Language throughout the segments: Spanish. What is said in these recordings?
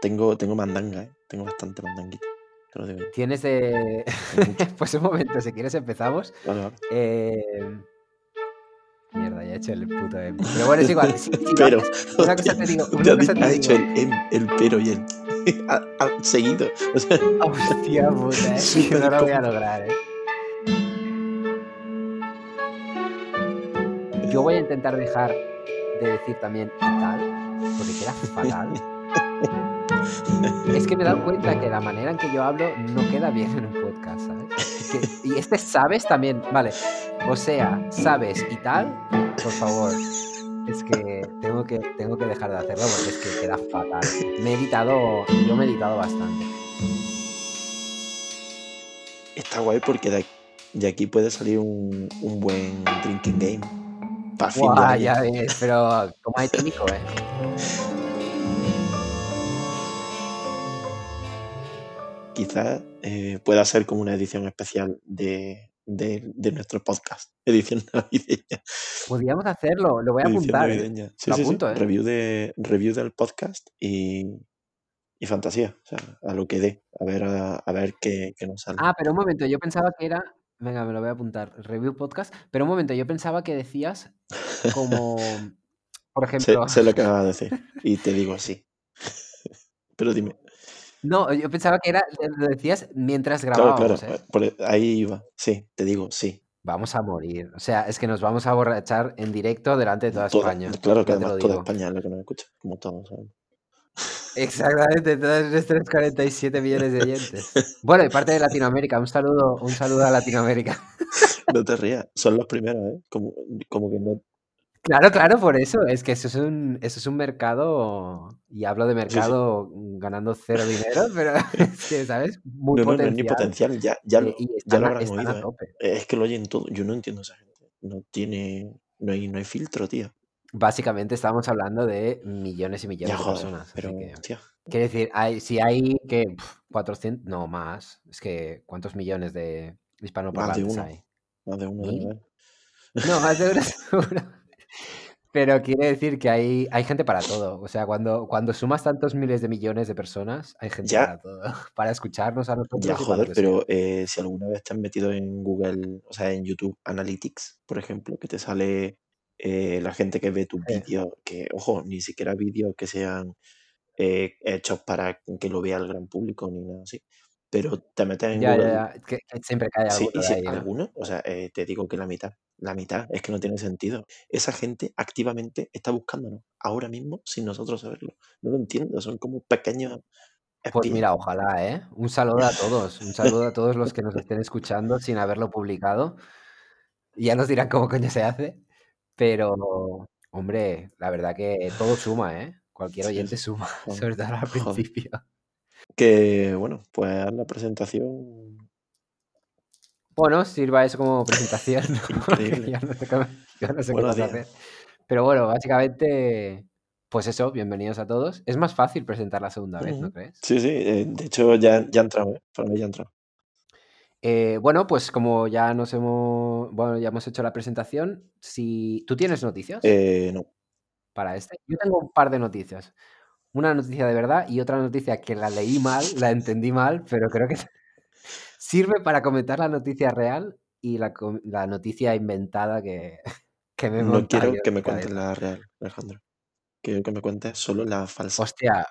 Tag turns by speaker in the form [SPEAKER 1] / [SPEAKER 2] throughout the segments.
[SPEAKER 1] tengo, tengo mandanga, ¿eh? Tengo bastante mandanguita. te lo digo.
[SPEAKER 2] Tienes de.
[SPEAKER 1] Mucho.
[SPEAKER 2] pues un momento, si quieres empezamos.
[SPEAKER 1] Vale, vale.
[SPEAKER 2] Eh, Mierda, ya he hecho el puto em. Pero bueno, es igual.
[SPEAKER 1] Pero,
[SPEAKER 2] una cosa te digo. Una cosa
[SPEAKER 1] dicho- el em, el pero y el ha- ha seguido. O sea,
[SPEAKER 2] Hostia puta, eh.
[SPEAKER 1] Súper
[SPEAKER 2] No lo voy a lograr, eh. Yo voy a intentar dejar de decir también y tal, porque queda fatal. Es que me he dado cuenta que la manera en que yo hablo no queda bien en un podcast, ¿sabes? Que- y este sabes también, vale. O sea, sabes y tal, por favor. Es que tengo que, tengo que dejar de hacerlo porque es que queda fatal. Me he editado, yo me he editado bastante.
[SPEAKER 1] está guay porque de, de aquí puede salir un, un buen drinking game. Para fin de año.
[SPEAKER 2] ya ves, pero como hay técnico, ¿eh?
[SPEAKER 1] Quizás eh, pueda ser como una edición especial de, de, de nuestro podcast. Edición navideña.
[SPEAKER 2] Podríamos hacerlo, lo voy a
[SPEAKER 1] edición
[SPEAKER 2] apuntar. ¿eh?
[SPEAKER 1] navideña. Sí,
[SPEAKER 2] Lo
[SPEAKER 1] sí, sí.
[SPEAKER 2] apunto, ¿eh?
[SPEAKER 1] Review, de, review del podcast y, y fantasía. O sea, a lo que dé. A ver, a, a ver qué, qué nos sale.
[SPEAKER 2] Ah, pero un momento, yo pensaba que era. Venga, me lo voy a apuntar. Review podcast. Pero un momento, yo pensaba que decías como. Por ejemplo.
[SPEAKER 1] sé lo que vas a decir. Y te digo sí. Pero dime.
[SPEAKER 2] No, yo pensaba que era. Lo decías mientras
[SPEAKER 1] Claro, claro.
[SPEAKER 2] grabábamos, ¿eh?
[SPEAKER 1] por- ahí iba. Sí, te digo sí.
[SPEAKER 2] Vamos a morir. O sea, es que nos vamos a borrachar en directo delante de toda
[SPEAKER 1] Toda-
[SPEAKER 2] España.
[SPEAKER 1] claro que además toda. España es la que nos escucha. Como todos sabemos.
[SPEAKER 2] Exactamente, todos nuestros 47 millones de oyentes. Bueno, y parte de Latinoamérica. Un saludo, un saludo a Latinoamérica.
[SPEAKER 1] No te rías. Son los primeros, ¿eh? Como, como que no.
[SPEAKER 2] Claro, claro, por eso. Es que eso es un, eso es un mercado, y hablo de
[SPEAKER 1] sí.
[SPEAKER 2] mercado ganando cero dinero, pero es que, ¿sabes? Muy
[SPEAKER 1] No, no, no es ni
[SPEAKER 2] potencial.
[SPEAKER 1] potencial. Ya, ya,
[SPEAKER 2] Y, y
[SPEAKER 1] ya lo habrán oído,
[SPEAKER 2] a
[SPEAKER 1] ¿eh?
[SPEAKER 2] tope.
[SPEAKER 1] Es que lo oyen todo. Yo no entiendo a esa gente. No tiene. No hay, no hay filtro, tío.
[SPEAKER 2] Básicamente estamos hablando de millones y
[SPEAKER 1] Ya
[SPEAKER 2] millones de personas.
[SPEAKER 1] Pero,
[SPEAKER 2] que, quiere decir, hay, si hay que 400, no más, es que ¿cuántos millones de
[SPEAKER 1] Más de
[SPEAKER 2] hispanoparlantes
[SPEAKER 1] uno.
[SPEAKER 2] hay?
[SPEAKER 1] Más de uno haber.
[SPEAKER 2] No, más de uno seguro. Pero quiere decir que hay, hay gente para todo. O sea, cuando, cuando sumas tantos miles de millones de personas, hay gente
[SPEAKER 1] Ya,
[SPEAKER 2] para todo. Para escucharnos a
[SPEAKER 1] ya,
[SPEAKER 2] nosotros y para lo
[SPEAKER 1] joder, pero eh, si alguna vez te has metido en Google, o sea, en YouTube Analytics, por ejemplo, que te sale eh, la gente que ve tus
[SPEAKER 2] Sí.
[SPEAKER 1] vídeos, que, ojo, ni siquiera vídeos que sean eh, hechos para que lo vea el gran público ni nada así, pero te metes en
[SPEAKER 2] Ya, ya,
[SPEAKER 1] Google,
[SPEAKER 2] ya. Que, que siempre cae
[SPEAKER 1] sí,
[SPEAKER 2] alguno
[SPEAKER 1] y si
[SPEAKER 2] ahí, ¿no?
[SPEAKER 1] alguno, o sea, eh, te digo que la mitad, la mitad, es que no tiene sentido. Esa gente activamente está buscándonos ahora mismo sin nosotros saberlo. No lo entiendo, son como pequeños
[SPEAKER 2] Pues mira, ojalá, ¿eh? Un saludo a todos. Un saludo a todos los que nos estén escuchando sin haberlo publicado. Ya nos dirán cómo coño se hace. Pero, hombre, la verdad que todo suma, ¿eh? Cualquier
[SPEAKER 1] Sí,
[SPEAKER 2] oyente
[SPEAKER 1] sí.
[SPEAKER 2] suma, sobre todo al
[SPEAKER 1] joder. Que bueno, pues la presentación
[SPEAKER 2] Bueno, sirva eso como presentación,
[SPEAKER 1] increíble.
[SPEAKER 2] yo no sé cómo, no sé hacer. Pero bueno, básicamente, pues eso, bienvenidos a todos. Es más fácil presentar la segunda vez, ¿no crees?
[SPEAKER 1] Sí, sí, eh, de hecho ya, ya ha entrado, ¿eh? Para mí ya ha entrado.
[SPEAKER 2] Eh, bueno, pues como ya nos hemos, bueno, ya hemos hecho la presentación, si tú tienes noticias
[SPEAKER 1] Eh, no.
[SPEAKER 2] para este, yo tengo un par de noticias. Una noticia de verdad y otra noticia que la leí mal, la entendí mal, pero creo que sirve para comentar la noticia real y la, la noticia inventada que, que me
[SPEAKER 1] No quiero que me cuentes la real, Alejandro. Quiero que me cuentes solo la falsa.
[SPEAKER 2] Hostia,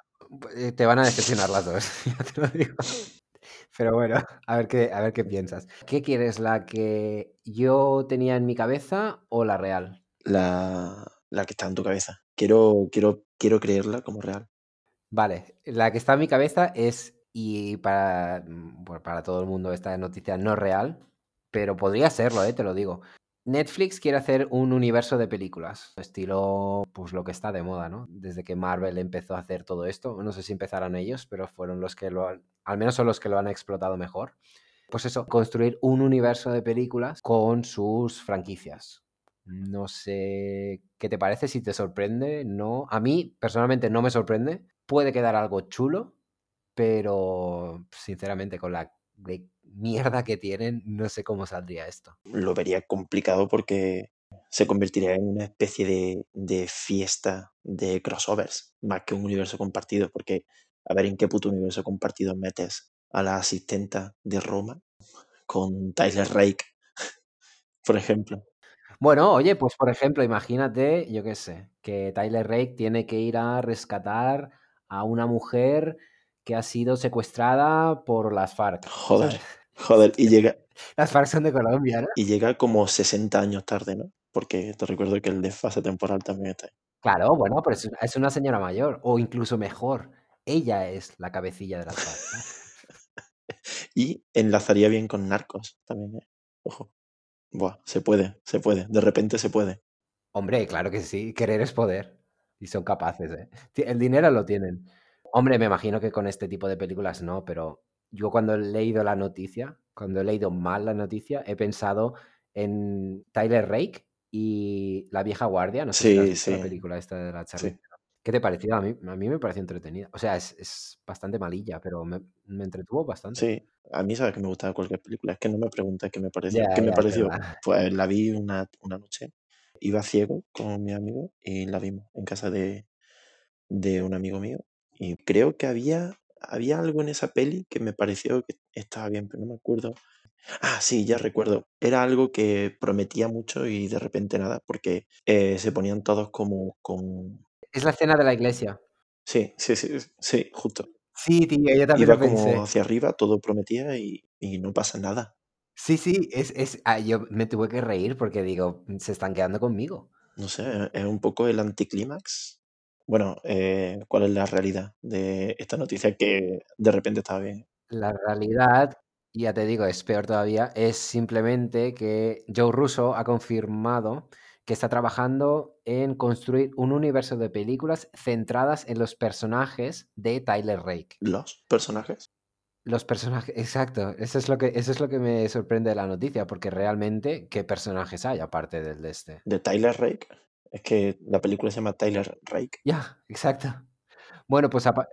[SPEAKER 2] eh, te van a decepcionar las dos, ya te lo digo. Pero bueno, a ver qué, a ver qué piensas. ¿Qué quieres, la que yo tenía en mi cabeza o la real?
[SPEAKER 1] La, la que está en tu cabeza. Quiero, quiero, quiero creerla como real.
[SPEAKER 2] Vale, la que está en mi cabeza es, y para, mm, para todo el mundo esta noticia no real, pero podría serlo, eh, te lo digo. Netflix quiere hacer un universo de películas, estilo pues lo que está de moda, ¿no? Desde que Marvel empezó a hacer todo esto, no sé si empezaron ellos, pero fueron los que lo han, al menos son los que lo han explotado mejor. Pues eso, construir un universo de películas con sus franquicias. No sé qué te parece, si te sorprende, no. A mí personalmente no me sorprende. Puede quedar algo chulo, pero sinceramente con la mierda que tienen, no sé cómo saldría esto.
[SPEAKER 1] Lo vería complicado porque se convertiría en una especie de, de fiesta de crossovers, más que un universo compartido, porque A ver en qué puto universo compartido metes a la asistenta de Roma con Tyler Rake, por ejemplo.
[SPEAKER 2] Bueno, oye, pues por ejemplo, imagínate, yo qué sé, que Tyler Rake tiene que ir a rescatar a una mujer que ha sido secuestrada por las FARC.
[SPEAKER 1] Joder,
[SPEAKER 2] ¿sabes?
[SPEAKER 1] joder, y llega,
[SPEAKER 2] Las FARC son de Colombia, ¿no?
[SPEAKER 1] y llega como 60 años tarde, ¿no? Porque te recuerdo que el desfase temporal también está ahí.
[SPEAKER 2] Claro, bueno, pero es, una señora mayor, o incluso mejor, ella es la cabecilla de las FARC.
[SPEAKER 1] Y enlazaría bien con Narcos también, ¿eh? Ojo. Buah, se puede, se puede. De repente se puede.
[SPEAKER 2] Hombre, claro que sí, querer es poder. Y son capaces, ¿eh? El dinero lo tienen. Hombre, me imagino que con este tipo de películas no, pero yo cuando he leído la noticia, cuando he leído mal la noticia, he pensado en Tyler Rake y La vieja guardia. No sé si la has
[SPEAKER 1] Sí,
[SPEAKER 2] la
[SPEAKER 1] sí,
[SPEAKER 2] película esta de la Charlize
[SPEAKER 1] sí.
[SPEAKER 2] ¿Qué te pareció? A mí, a mí me pareció entretenida. O sea, es, es bastante malilla, pero me, me entretuvo bastante.
[SPEAKER 1] Sí, a mí sabes que me gusta cualquier película. Es que no me preguntes qué me pareció. ¿Qué me pareció? Pues la vi una, una noche. Iba ciego con mi amigo y la vimos en casa de, de un amigo mío. Y creo que había, había algo en esa peli que me pareció que estaba bien, pero no me acuerdo. Ah, sí, ya recuerdo. Era algo que prometía mucho y de repente nada, porque eh, se ponían todos como con...
[SPEAKER 2] Es la escena de la iglesia.
[SPEAKER 1] Sí, sí, sí, sí, justo.
[SPEAKER 2] Sí, tío, yo también
[SPEAKER 1] Iba
[SPEAKER 2] lo
[SPEAKER 1] como hacia arriba, todo prometía y, y no pasa nada.
[SPEAKER 2] Sí, sí, es, es, ah, yo me tuve que reír porque digo, se están quedando conmigo.
[SPEAKER 1] No sé, es un poco el anticlímax. Bueno, eh, ¿cuál es la realidad de esta noticia que de repente estaba bien?
[SPEAKER 2] La realidad, ya te digo, es peor todavía, es simplemente que Joe Russo ha confirmado que está trabajando en construir un universo de películas centradas en los personajes de Tyler Rake.
[SPEAKER 1] ¿Los personajes?
[SPEAKER 2] Los personajes, exacto, eso es lo que, eso es lo que me sorprende de la noticia, porque realmente, ¿qué personajes hay aparte del de este?
[SPEAKER 1] ¿De Tyler Rake? Es que la película se llama Tyler Rake.
[SPEAKER 2] Ya, exacto. Bueno, pues apa-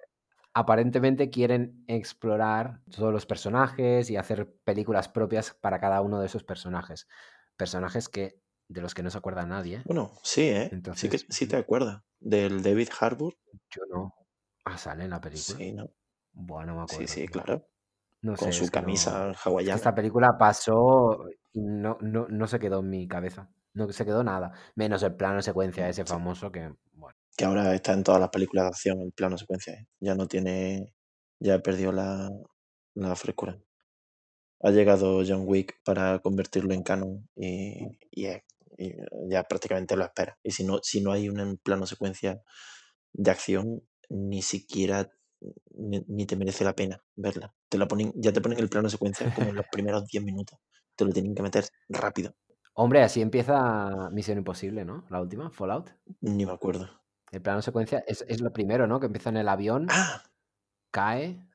[SPEAKER 2] aparentemente quieren explorar todos los personajes y hacer películas propias para cada uno de esos personajes. Personajes que de los que no se acuerda nadie.
[SPEAKER 1] Bueno, sí, ¿eh? Sí, que, sí te acuerdas. Del David Harbour.
[SPEAKER 2] yo no. Ah, sale en la película.
[SPEAKER 1] Sí, ¿no?
[SPEAKER 2] Bueno, no me
[SPEAKER 1] Sí,
[SPEAKER 2] acuerdo.
[SPEAKER 1] sí,
[SPEAKER 2] tío.
[SPEAKER 1] claro.
[SPEAKER 2] No
[SPEAKER 1] Con
[SPEAKER 2] sé,
[SPEAKER 1] su
[SPEAKER 2] no-
[SPEAKER 1] camisa
[SPEAKER 2] que
[SPEAKER 1] hawaiana.
[SPEAKER 2] esta película pasó y no, no, no se quedó en mi cabeza. No se quedó nada. Menos el plano secuencia ese
[SPEAKER 1] Sí.
[SPEAKER 2] famoso que, bueno.
[SPEAKER 1] Que ahora está en todas las películas de acción, el plano secuencia. ¿eh? Ya no tiene. Ya perdió la, la frescura. Ha llegado John Wick para convertirlo en canon y, y es- y ya prácticamente lo espera. Y si no, si no hay un plano secuencia de acción, ni siquiera ni, ni te merece la pena verla. Te la ponen, ya te ponen el plano secuencia como en los primeros 10 minutos. Te lo tienen que meter rápido.
[SPEAKER 2] Hombre, así empieza Misión Imposible, ¿no? La última, Fallout.
[SPEAKER 1] Ni me acuerdo.
[SPEAKER 2] El plano secuencia es, es lo primero, ¿no? Que empieza en el avión,
[SPEAKER 1] Ah,
[SPEAKER 2] cae.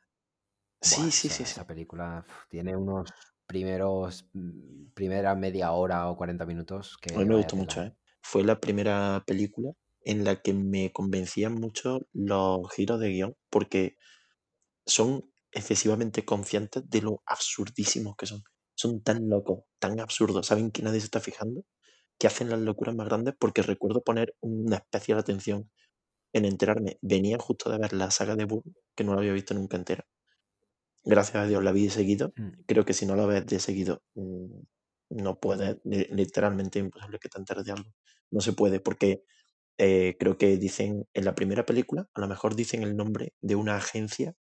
[SPEAKER 1] sí,
[SPEAKER 2] Buah,
[SPEAKER 1] sí,
[SPEAKER 2] esa,
[SPEAKER 1] sí, sí.
[SPEAKER 2] esa película tiene unos primeros, mm, primera media hora o 40 minutos que
[SPEAKER 1] A mí me gustó mucho,
[SPEAKER 2] ¿eh?
[SPEAKER 1] Fue la primera película en la que me convencían mucho los giros de guion, porque son excesivamente conscientes de lo absurdísimos que son. Son tan locos, tan absurdos, saben que nadie se está fijando, que hacen las locuras más grandes, porque recuerdo poner una especial atención en enterarme. Venía justo de ver la saga de Bourne, que no la había visto nunca entera. Gracias a Dios la vi de seguido.
[SPEAKER 2] Mm.
[SPEAKER 1] Creo que si no la ves de seguido, mm, no puedes, li- literalmente imposible que te enteres de algo. No se puede, porque eh, creo que dicen en la primera película, a lo mejor dicen el nombre de una agencia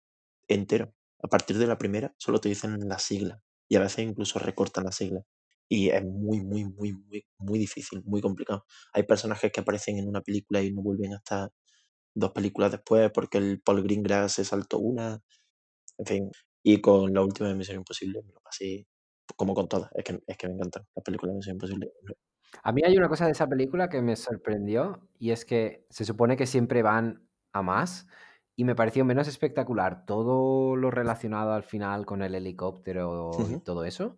[SPEAKER 1] entero. A partir de la primera solo te dicen la sigla y a veces incluso recortan la sigla. Y es muy, muy, muy, muy, muy difícil, muy complicado. Hay personajes que aparecen en una película y no vuelven hasta dos películas después porque el Paul Greengrass se saltó una. En fin. Y con la última de Misión Imposible me lo pasé como con todas. Es que, es que me encantan las películas de Misión Imposible.
[SPEAKER 2] A mí hay una cosa de esa película que me sorprendió y es que se supone que siempre van a más y me pareció menos espectacular todo lo relacionado al final con el helicóptero y
[SPEAKER 1] Ujú.
[SPEAKER 2] todo eso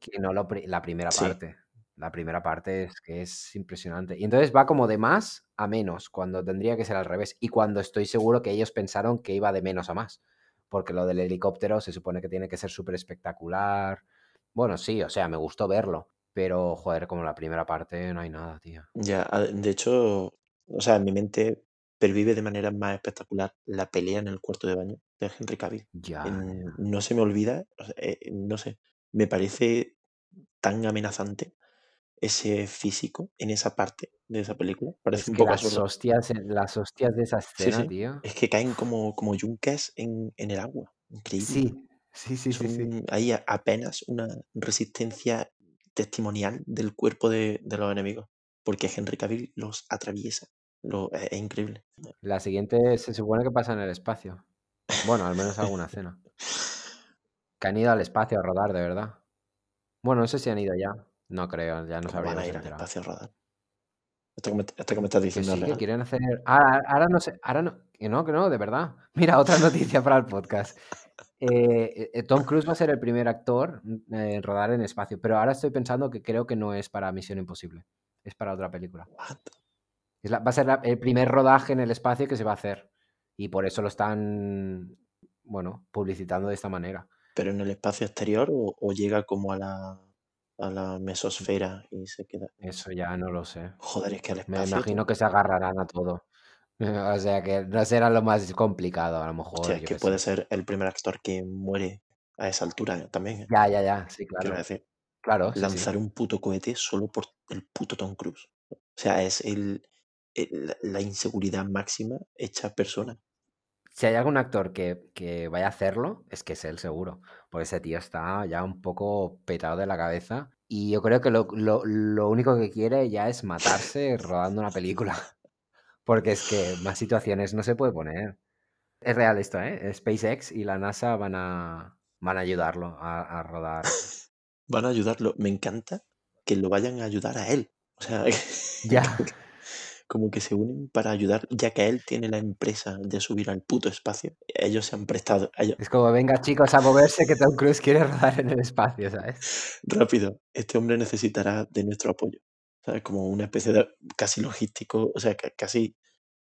[SPEAKER 2] que no lo la primera
[SPEAKER 1] Sí.
[SPEAKER 2] parte. La primera parte es que es impresionante. Y entonces va como de más a menos, cuando tendría que ser al revés. Y cuando estoy seguro que ellos pensaron que iba de menos a más. Porque lo del helicóptero se supone que tiene que ser súper espectacular. Bueno, sí, o sea, me gustó verlo. Pero, joder, como la primera parte no hay nada, tío.
[SPEAKER 1] Ya, de hecho, o sea, en mi mente pervive de manera más espectacular la pelea en el cuarto de baño de Henry Cavill.
[SPEAKER 2] Ya, ya.
[SPEAKER 1] no se me olvida, eh, no sé, me parece tan amenazante ese físico en esa parte de esa película. Parece
[SPEAKER 2] Es
[SPEAKER 1] un
[SPEAKER 2] que
[SPEAKER 1] poco
[SPEAKER 2] las
[SPEAKER 1] absurdo.
[SPEAKER 2] hostias, en- las hostias de esa escena,
[SPEAKER 1] sí.
[SPEAKER 2] tío.
[SPEAKER 1] Es que caen como, como yunques en, en el agua. Increíble.
[SPEAKER 2] Sí, sí, sí, sí,
[SPEAKER 1] a- apenas una resistencia testimonial del cuerpo de, de los enemigos. Porque Henry Cavill los atraviesa. Lo, es, es increíble.
[SPEAKER 2] La siguiente se supone que pasa en el espacio. Bueno, al menos alguna escena. Que han ido al espacio a rodar, de verdad. Bueno, no sé si han ido ya. No creo, ya nos
[SPEAKER 1] ¿Cómo van a ir al espacio a rodar? Esto que me, esto que me estás
[SPEAKER 2] Que
[SPEAKER 1] diciendo es
[SPEAKER 2] sí, que quieren hacer. Ahora, ahora no sé. Ahora no. Que no, que no, de verdad. Mira, otra noticia para el podcast. Eh, eh, Tom Cruise va a ser el primer actor en rodar en espacio, pero ahora estoy pensando que creo que no es para Misión Imposible. Es para otra película.
[SPEAKER 1] What?
[SPEAKER 2] Es la- va a ser la- el primer rodaje en el espacio que se va a hacer. Y por eso lo están, bueno, publicitando de esta manera.
[SPEAKER 1] ¿Pero en el espacio exterior o, o llega como a la, a la mesosfera y se queda?
[SPEAKER 2] Eso ya no lo sé.
[SPEAKER 1] Joder, es que al
[SPEAKER 2] Me
[SPEAKER 1] espacio.
[SPEAKER 2] imagino
[SPEAKER 1] tú-
[SPEAKER 2] que se agarrarán a todo. O sea que no será lo más complicado, a lo mejor.
[SPEAKER 1] Hostia, es
[SPEAKER 2] yo
[SPEAKER 1] que puede
[SPEAKER 2] sé.
[SPEAKER 1] ser el primer actor que muere a esa altura también. ¿eh?
[SPEAKER 2] Ya, ya, ya. Sí,
[SPEAKER 1] Quiero
[SPEAKER 2] claro.
[SPEAKER 1] decir,
[SPEAKER 2] Claro, sí, sí.
[SPEAKER 1] lanzar un puto cohete solo por el puto Tom Cruise. O sea, es el, el- la- la inseguridad máxima hecha persona.
[SPEAKER 2] Si hay algún actor que, que vaya a hacerlo, es que es él seguro. Porque ese tío está ya un poco petado de la cabeza. Y yo creo que lo, lo- lo único que quiere ya es matarse rodando una película. Porque es que más situaciones no se puede poner. Es real esto, ¿eh? SpaceX y la NASA van a, van a ayudarlo a, a rodar.
[SPEAKER 1] Van a ayudarlo. Me encanta que lo vayan a ayudar a él. O sea,
[SPEAKER 2] Ya.
[SPEAKER 1] Como que, se unen para ayudar, ya que él tiene la empresa de subir al puto espacio. Ellos se han prestado. Ellos,
[SPEAKER 2] Es como, venga chicos a moverse que Tom Cruise quiere rodar en el espacio, ¿sabes?
[SPEAKER 1] rápido, este hombre necesitará de nuestro apoyo. ¿Sabes? Como una especie de casi logístico, o sea, ca- casi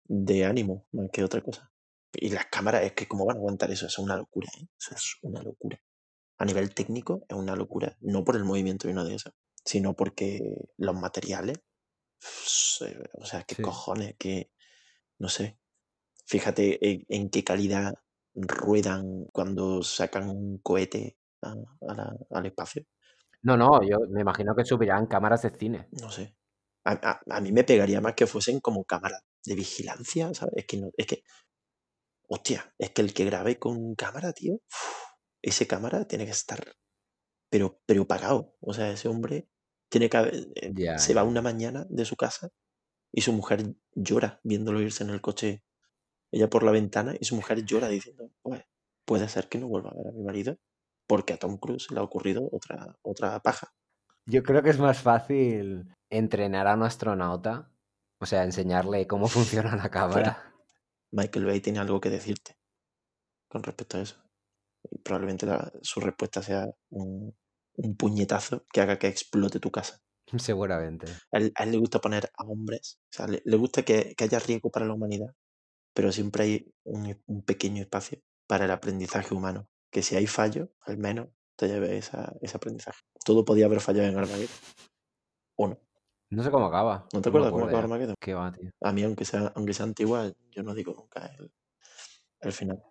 [SPEAKER 1] de ánimo más que otra cosa. Y las cámaras, es que cómo van a aguantar eso, eso es una locura, ¿eh? Eso es una locura. A nivel técnico es una locura, no por el movimiento y no de eso, sino porque los materiales, o sea, qué
[SPEAKER 2] Sí.
[SPEAKER 1] cojones, que, no sé, fíjate en, en qué calidad ruedan cuando sacan un cohete a- a la- al espacio.
[SPEAKER 2] No, no, yo me imagino que subirán cámaras de cine.
[SPEAKER 1] No sé. A, a- a mí me pegaría más que fuesen como cámaras de vigilancia, ¿sabes? Es que no, es que, hostia, es que el que grabe con cámara, tío, uf, ese cámara tiene que estar, pero, pero pagado. O sea, ese hombre tiene que haber- eh, se va una mañana de su casa y su mujer llora viéndolo irse en el coche, ella por la ventana, y su mujer llora diciendo, pues, puede ser que no vuelva a ver a mi marido, porque a Tom Cruise le ha ocurrido otra, otra paja.
[SPEAKER 2] Yo creo que es más fácil entrenar a un astronauta, o sea, enseñarle cómo funciona la cámara.
[SPEAKER 1] Michael Bay tiene algo que decirte con respecto a eso. Y probablemente la- su respuesta sea un, un puñetazo que haga que explote tu casa.
[SPEAKER 2] Seguramente.
[SPEAKER 1] A él, a él le gusta poner a hombres, o sea, le, le gusta que, que haya riesgo para la humanidad, pero siempre hay un, un pequeño espacio para el aprendizaje humano. Que si hay fallo, al menos te lleve esa, ese aprendizaje. Todo podía haber fallado en Armageddon. ¿O no?
[SPEAKER 2] No sé cómo acaba.
[SPEAKER 1] ¿No te
[SPEAKER 2] No
[SPEAKER 1] acuerdas cómo acaba. Armageddon?
[SPEAKER 2] ¿Qué va, tío?
[SPEAKER 1] A mí, aunque sea, aunque sea antigua, yo no digo nunca el, el final.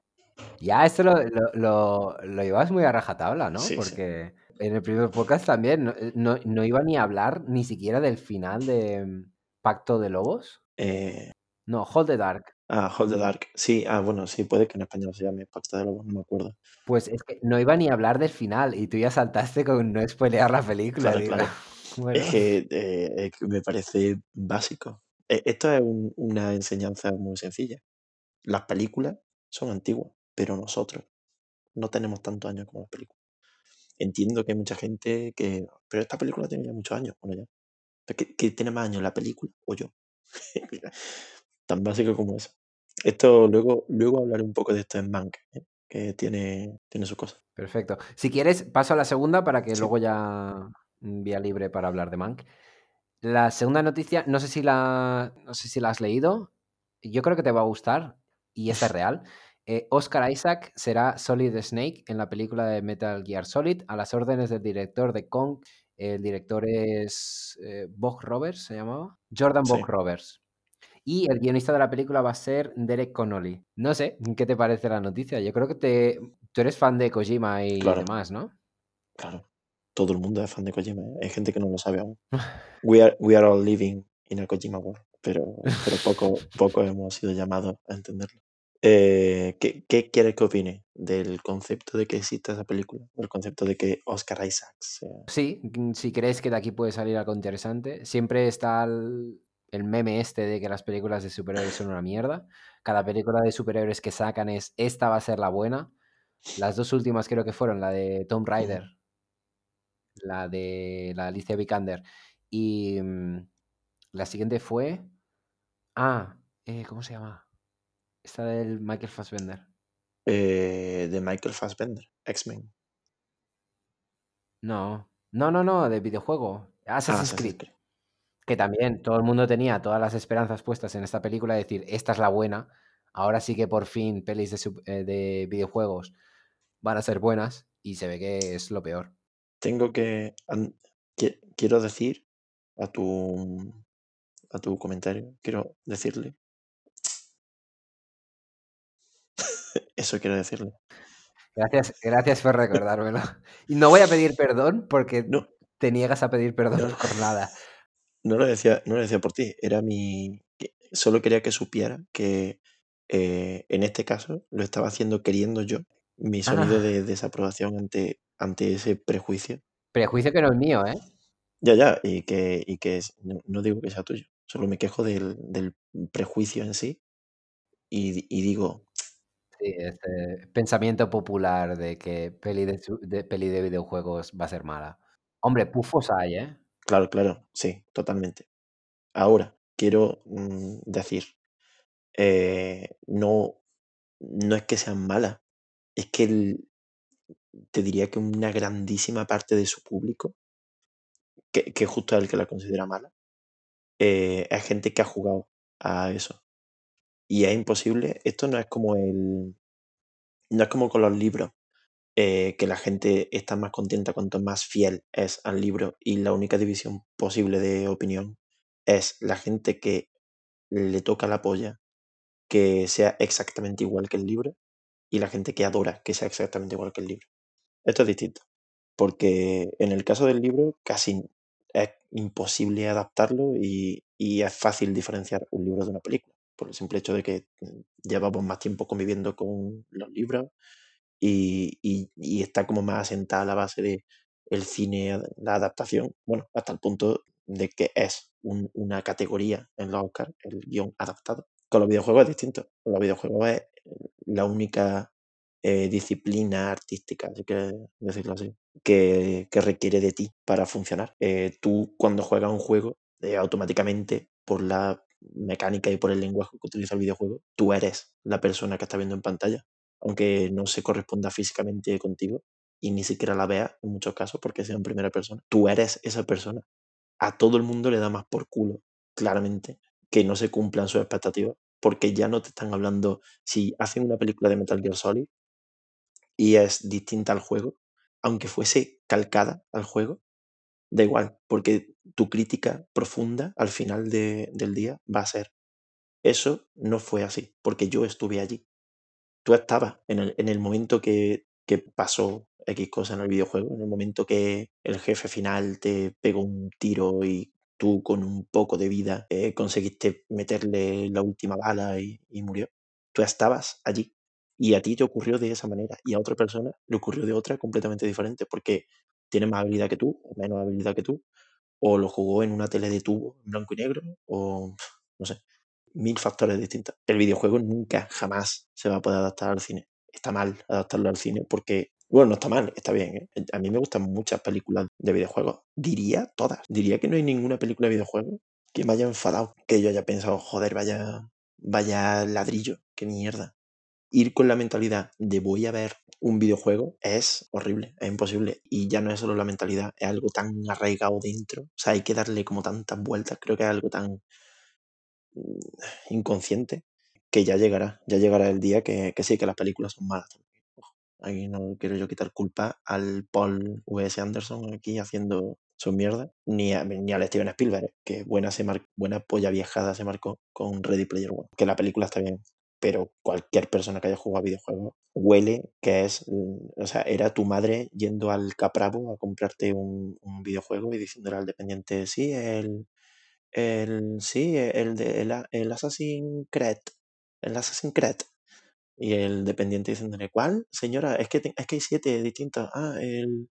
[SPEAKER 2] Ya, esto lo, lo, lo, lo llevas muy a rajatabla, ¿no?
[SPEAKER 1] Sí.
[SPEAKER 2] Porque en el primer podcast también no, no, no iba ni a hablar ni siquiera del final de mm, Pacto de Lobos.
[SPEAKER 1] Eh,
[SPEAKER 2] No, Hold the Dark.
[SPEAKER 1] Ah, Hold the Dark. Sí, ah, bueno, sí, puede que en español se llame Pacto de Lobos, no me acuerdo.
[SPEAKER 2] Pues es que no iba ni a hablar del final y tú ya saltaste con no spoilear la película.
[SPEAKER 1] Claro, claro.
[SPEAKER 2] Bueno,
[SPEAKER 1] Es que eh, es que me parece básico. Eh, Esto es un- una enseñanza muy sencilla. Las películas son antiguas, pero nosotros no tenemos tantos años como las películas. Entiendo que hay mucha gente que... Pero esta película tiene ya muchos años. Bueno, ya. ¿Qué, qué tiene más años, la película o yo? Tan básico como eso. Esto luego, luego hablaré un poco de esto en Mank, ¿eh? que tiene, tiene sus cosas.
[SPEAKER 2] perfecto. Si quieres, paso a la segunda para que
[SPEAKER 1] Sí.
[SPEAKER 2] luego ya mm, vía libre para hablar de Mank. La segunda noticia, no sé si la, no sé si la has leído. Yo creo que te va a gustar y esta es real. Eh, Oscar Isaac será Solid Snake en la película de Metal Gear Solid a las órdenes del director de Kong. El director es eh, Bob Roberts, ¿se llamaba? Jordan
[SPEAKER 1] Sí.
[SPEAKER 2] Bob Roberts. Y el guionista de la película va a ser Derek Connolly. No sé, ¿qué te parece la noticia? Yo creo que te, tú eres fan de Kojima y
[SPEAKER 1] Claro.
[SPEAKER 2] demás, ¿no?
[SPEAKER 1] Claro. Todo el mundo es fan de Kojima. ¿eh? Hay gente que no lo sabe aún. We are, we are all living in a Kojima world. Pero, pero poco, poco hemos sido llamados a entenderlo. Eh, ¿qué, ¿Qué quieres que opine del concepto de que exista esa película? Del concepto de que Oscar Isaac sea...
[SPEAKER 2] Sí, mm, si crees que de aquí puede salir algo interesante. Siempre está el, el meme este de que las películas de superhéroes son una mierda. Cada película de superhéroes que sacan es esta va a ser la buena. Las dos últimas creo que fueron la de Tomb Raider, la de la Alicia Vikander y mm, la siguiente fue ah, eh, ¿cómo se llama? Esta del Michael Fassbender.
[SPEAKER 1] Eh, de Michael Fassbender, X-Men.
[SPEAKER 2] No, no, no, no, de videojuego.
[SPEAKER 1] Ah,
[SPEAKER 2] Assassin's
[SPEAKER 1] Assassin's
[SPEAKER 2] Creed.
[SPEAKER 1] Creed.
[SPEAKER 2] Que también todo el mundo tenía todas las esperanzas puestas en esta película, de decir, esta es la buena. Ahora sí que por fin pelis de, eh, de videojuegos van a ser buenas y se ve que es lo peor.
[SPEAKER 1] Tengo que... qui- Quiero decir a tu, a tu comentario, quiero decirle... Eso quiero decirle.
[SPEAKER 2] Gracias, gracias por recordármelo. Y no voy a pedir perdón porque
[SPEAKER 1] No,
[SPEAKER 2] te niegas a pedir perdón
[SPEAKER 1] No.
[SPEAKER 2] por nada.
[SPEAKER 1] no lo decía, no lo decía por ti, era mi... Solo quería que supiera que eh, en este caso lo estaba haciendo queriendo yo, mi sonido
[SPEAKER 2] Ah.
[SPEAKER 1] de desaprobación ante, ante ese prejuicio.
[SPEAKER 2] Prejuicio que no es mío, ¿eh?
[SPEAKER 1] Ya, ya, y que, y que es- no, no digo que sea tuyo, solo me quejo del, del prejuicio en sí y digo,
[SPEAKER 2] Sí, este pensamiento popular de que peli de, peli de videojuegos va a ser mala. Hombre, pufos hay, ¿eh?
[SPEAKER 1] claro, claro, sí, totalmente. Ahora, quiero mm, decir, eh, no, no es que sean malas, es que te diría que una grandísima parte de su público, que, que justo es el que la considera mala, eh, es gente que ha jugado a eso. Y es imposible, esto no es como el, no es como con los libros, eh, que la gente está más contenta cuanto más fiel es al libro y la única división posible de opinión es la gente que le toca la polla que sea exactamente igual que el libro y la gente que adora que sea exactamente igual que el libro. Esto es distinto, porque en el caso del libro casi es imposible adaptarlo y, y es fácil diferenciar un libro de una película, por el simple hecho de que mm, llevamos más tiempo conviviendo con los libros y, está como más asentada la base de el cine, la adaptación, bueno, hasta el punto de que es un- una categoría en los Oscars, el guion adaptado. Con los videojuegos es distinto, con los videojuegos es la única eh, disciplina artística, si quieres decirlo así, que, que requiere de ti para funcionar. Eh, tú cuando juegas un juego, eh, automáticamente por la mecánica y por el lenguaje que utiliza el videojuego, tú eres la persona que está viendo en pantalla aunque no se corresponda físicamente contigo y ni siquiera la veas en muchos casos porque sea en primera persona. Tú eres esa persona. A todo el mundo le da más por culo, claramente, que no se cumplan sus expectativas, porque ya no te están hablando, si hacen una película de Metal Gear Solid y es distinta al juego, aunque fuese calcada al juego, da igual, porque tu crítica profunda al final de- del día va a ser, eso no fue así, porque yo estuve allí tú estabas en el, en el momento que, que pasó X cosa en el videojuego, en el momento que el jefe final te pegó un tiro y tú con un poco de vida eh, conseguiste meterle la última bala y, y murió. Tú estabas allí y a ti te ocurrió de esa manera y a otra persona le ocurrió de otra completamente diferente porque tiene más habilidad que tú o menos habilidad que tú o lo jugó en una tele de tubo en blanco y negro o no sé mil factores distintos. El videojuego nunca, jamás se va a poder adaptar al cine. Está mal adaptarlo al cine porque, bueno, no está mal, está bien. ¿eh? A mí me gustan muchas películas de videojuegos. Diría todas. Diría que no hay ninguna película de videojuegos que me haya enfadado, que yo haya pensado, joder, vaya, vaya ladrillo, qué mierda. Ir con la mentalidad de voy a ver un videojuego es horrible, es imposible. Y ya no es solo la mentalidad, es algo tan arraigado dentro. O sea, hay que darle como tantas vueltas. Creo que es algo tan inconsciente que ya llegará, ya llegará el día que, que sí, que las películas son malas Ahí no quiero yo quitar culpa al Paul V.S. Anderson aquí haciendo son mierda, ni, a, ni al Steven Spielberg, que buena, buena polla viajada se marcó con Ready Player One. Que la película está bien, pero cualquier persona que haya jugado a videojuegos huele que es, o sea, era tu madre yendo al Capravo a comprarte un, videojuego y diciéndole al dependiente, sí, el, el sí, el de el, el Assassin's Creed, el Assassin's Creed. Y el dependiente diciéndole, ¿cuál? Señora, es que, es que hay siete distintos. Ah, el...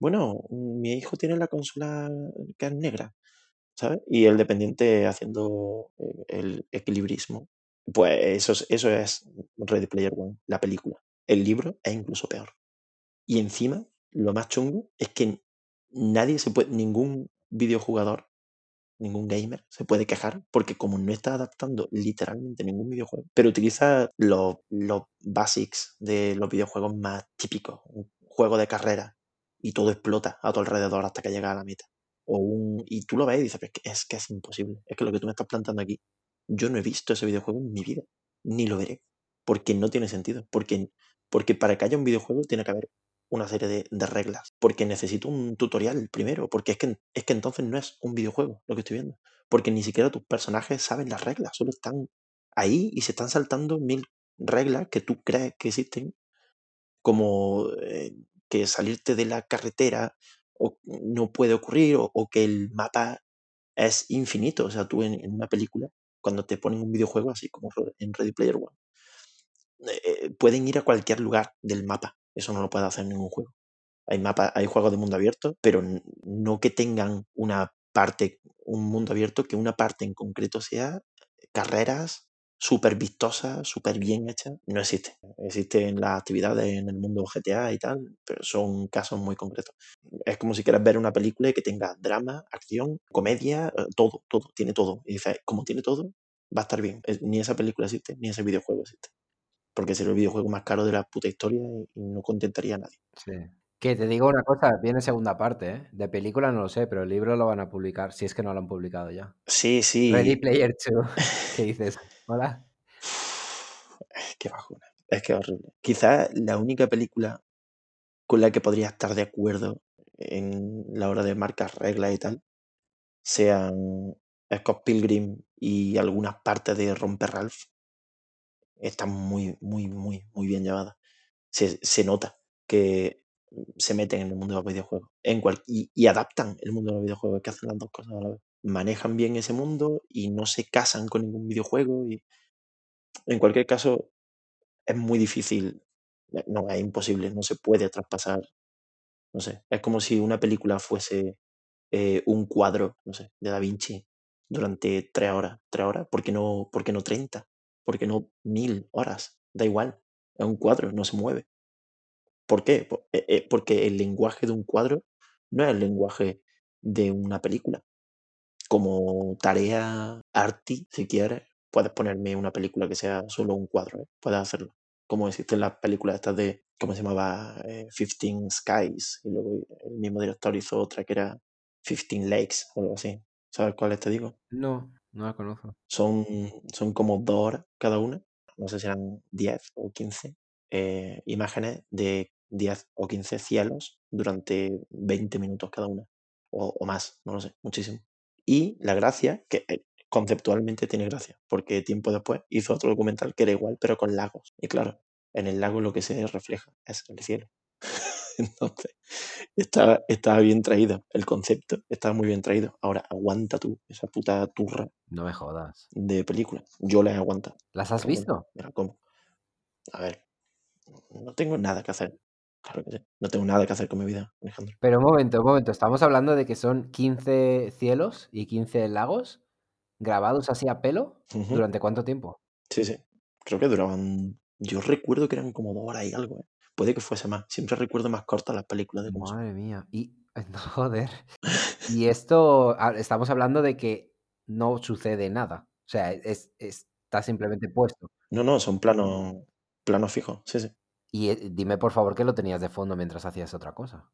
[SPEAKER 1] Bueno, mi hijo tiene la consola que es negra, ¿sabes? Y el dependiente haciendo eh, el equilibrismo. Pues eso es, eso es Ready Player One, la película. El libro es incluso peor. Y encima, lo más chungo es que nadie se puede, ningún videojugador ningún gamer se puede quejar porque como no está adaptando literalmente ningún videojuego, pero utiliza los, los basics de los videojuegos más típicos, un juego de carrera y todo explota a tu alrededor hasta que llega a la meta. O un, y tú lo ves y dices, es que, es que es imposible, es que lo que tú me estás plantando aquí, yo no he visto ese videojuego en mi vida, ni lo veré, porque no tiene sentido, porque, porque para que haya un videojuego tiene que haber una serie de, reglas, porque necesito un tutorial primero, porque es que, es que entonces no es un videojuego lo que estoy viendo, porque ni siquiera tus personajes saben las reglas, solo están ahí y se están saltando mil reglas que tú crees que existen, como eh, que salirte de la carretera no puede ocurrir, o, que el mapa es infinito, o sea, tú en una película, cuando te ponen un videojuego así como en Ready Player One, eh, pueden ir a cualquier lugar del mapa eso no lo puede hacer ningún juego. Hay mapas, hay juegos de mundo abierto, pero no que tengan una parte, un mundo abierto, que una parte en concreto sea carreras súper vistosas, súper bien hechas. No existe. Existen las actividades en el mundo GTA y tal, pero son casos muy concretos. Es como si quieras ver una película que tenga drama, acción, comedia, todo, todo, tiene todo. Y dices, como tiene todo, va a estar bien. Ni esa película existe, ni ese videojuego existe porque sería el videojuego más caro de la puta historia y no contentaría a nadie.
[SPEAKER 2] Sí. Que te digo una cosa, viene segunda parte, ¿eh? De película no lo sé, pero el libro lo van a publicar, si es que no lo han publicado ya.
[SPEAKER 1] Sí, sí.
[SPEAKER 2] Ready Player 2. ¿Qué dices? Hola.
[SPEAKER 1] Qué bajona. Es que horrible. Quizás la única película con la que podría estar de acuerdo en la hora de marcar reglas y tal sean Scott Pilgrim y algunas partes de Romper Ralph está muy, muy, muy, muy bien llevada. Se, se nota que se meten en el mundo de los videojuegos en cual, y, adaptan el mundo de los videojuegos, que hacen las dos cosas. Manejan bien ese mundo y no se casan con ningún videojuego. Y en cualquier caso, es muy difícil, no, es imposible, no se puede traspasar. No sé, es como si una película fuese eh, un cuadro, no sé, de Da Vinci durante tres horas. ¿Tres horas? ¿Por qué no, por qué no 30? porque no mil horas, da igual, es un cuadro, no se mueve. ¿Por qué? Eh, eh, porque el lenguaje de un cuadro no es el lenguaje de una película. Como tarea arty, si quieres, puedes ponerme una película que sea solo un cuadro, ¿eh? puedes hacerlo. Como existen las películas estas de, ¿cómo se llamaba? Eh, Fifteen Skies, y luego el mismo director hizo otra que era Fifteen Lakes, o algo así. ¿Sabes cuál te digo?
[SPEAKER 2] No, no la conozco.
[SPEAKER 1] Son, son como dos horas cada una, no sé si eran 10 o 15 eh, imágenes de 10 o 15 cielos durante 20 minutos cada una, o, o, más, no lo sé, muchísimo. Y la gracia, que eh, conceptualmente tiene gracia, porque tiempo después hizo otro documental que era igual, pero con lagos. Y claro, en el lago lo que se refleja es el cielo. Entonces, estaba, estaba bien traído. El concepto estaba muy bien traído. Ahora, aguanta tú esa puta turra.
[SPEAKER 2] No me jodas.
[SPEAKER 1] De película. Yo las aguanta.
[SPEAKER 2] ¿Las has visto?
[SPEAKER 1] Mira, ¿cómo? A ver, no tengo nada que hacer. Claro que sí. No tengo nada que hacer con mi vida, Alejandro.
[SPEAKER 2] Pero un momento, un momento. Estamos hablando de que son 15 cielos y 15 lagos grabados así a pelo. Uh -huh. ¿Durante cuánto tiempo?
[SPEAKER 1] Sí, sí. Creo que duraban. Yo recuerdo que eran como dos horas y algo, ¿eh? Puede que fuese más. Siempre recuerdo más cortas las películas de
[SPEAKER 2] Madre mía. Y. Joder. y esto. Estamos hablando de que no sucede nada. O sea, es, es, está simplemente puesto.
[SPEAKER 1] No, no, son planos plano fijos. Sí, sí.
[SPEAKER 2] Y eh, dime por favor que lo tenías de fondo mientras hacías otra cosa.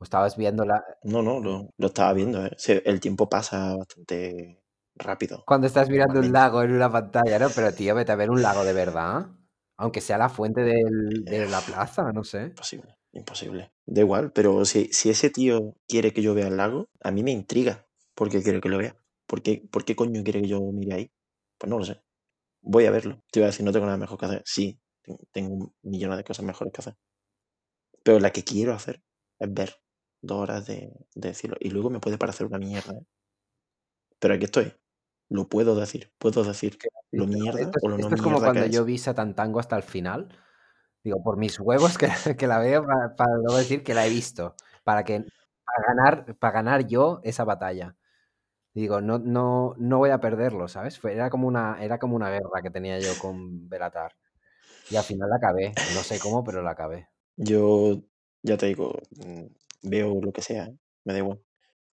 [SPEAKER 2] ¿O estabas viendo la.?
[SPEAKER 1] No, no, lo, lo estaba viendo. ¿eh? el tiempo pasa bastante rápido.
[SPEAKER 2] Cuando estás mirando un lago en una pantalla, ¿no? Pero tío, vete a ver un lago de verdad. Aunque sea la fuente del, de la plaza, no sé.
[SPEAKER 1] Imposible. imposible. Da igual, pero si, si ese tío quiere que yo vea el lago, a mí me intriga por qué quiere que lo vea. ¿Por qué, ¿Por qué coño quiere que yo mire ahí? Pues no lo sé. Voy a verlo. Te iba a decir, no tengo nada mejor que hacer. Sí, tengo un millón de cosas mejores que hacer. Pero la que quiero hacer es ver dos horas de, de cielo. Y luego me puede parecer una mierda. ¿eh? Pero aquí estoy. Lo puedo decir. Puedo decir
[SPEAKER 2] Que-
[SPEAKER 1] lo mierda
[SPEAKER 2] esto, es-
[SPEAKER 1] o lo no
[SPEAKER 2] esto es como
[SPEAKER 1] mierda
[SPEAKER 2] cuando yo vi Tango hasta el final. Digo, por mis huevos que, que la veo para, para luego decir que la he visto. Para que para ganar, para ganar yo esa batalla. Digo, no, no, no voy a perderlo, ¿sabes? Fue, era, como una, era como una guerra que tenía yo con Belatar. Y al final la acabé. No sé cómo, pero la acabé.
[SPEAKER 1] Yo, ya te digo, mm, veo lo que sea, ¿eh? me da igual.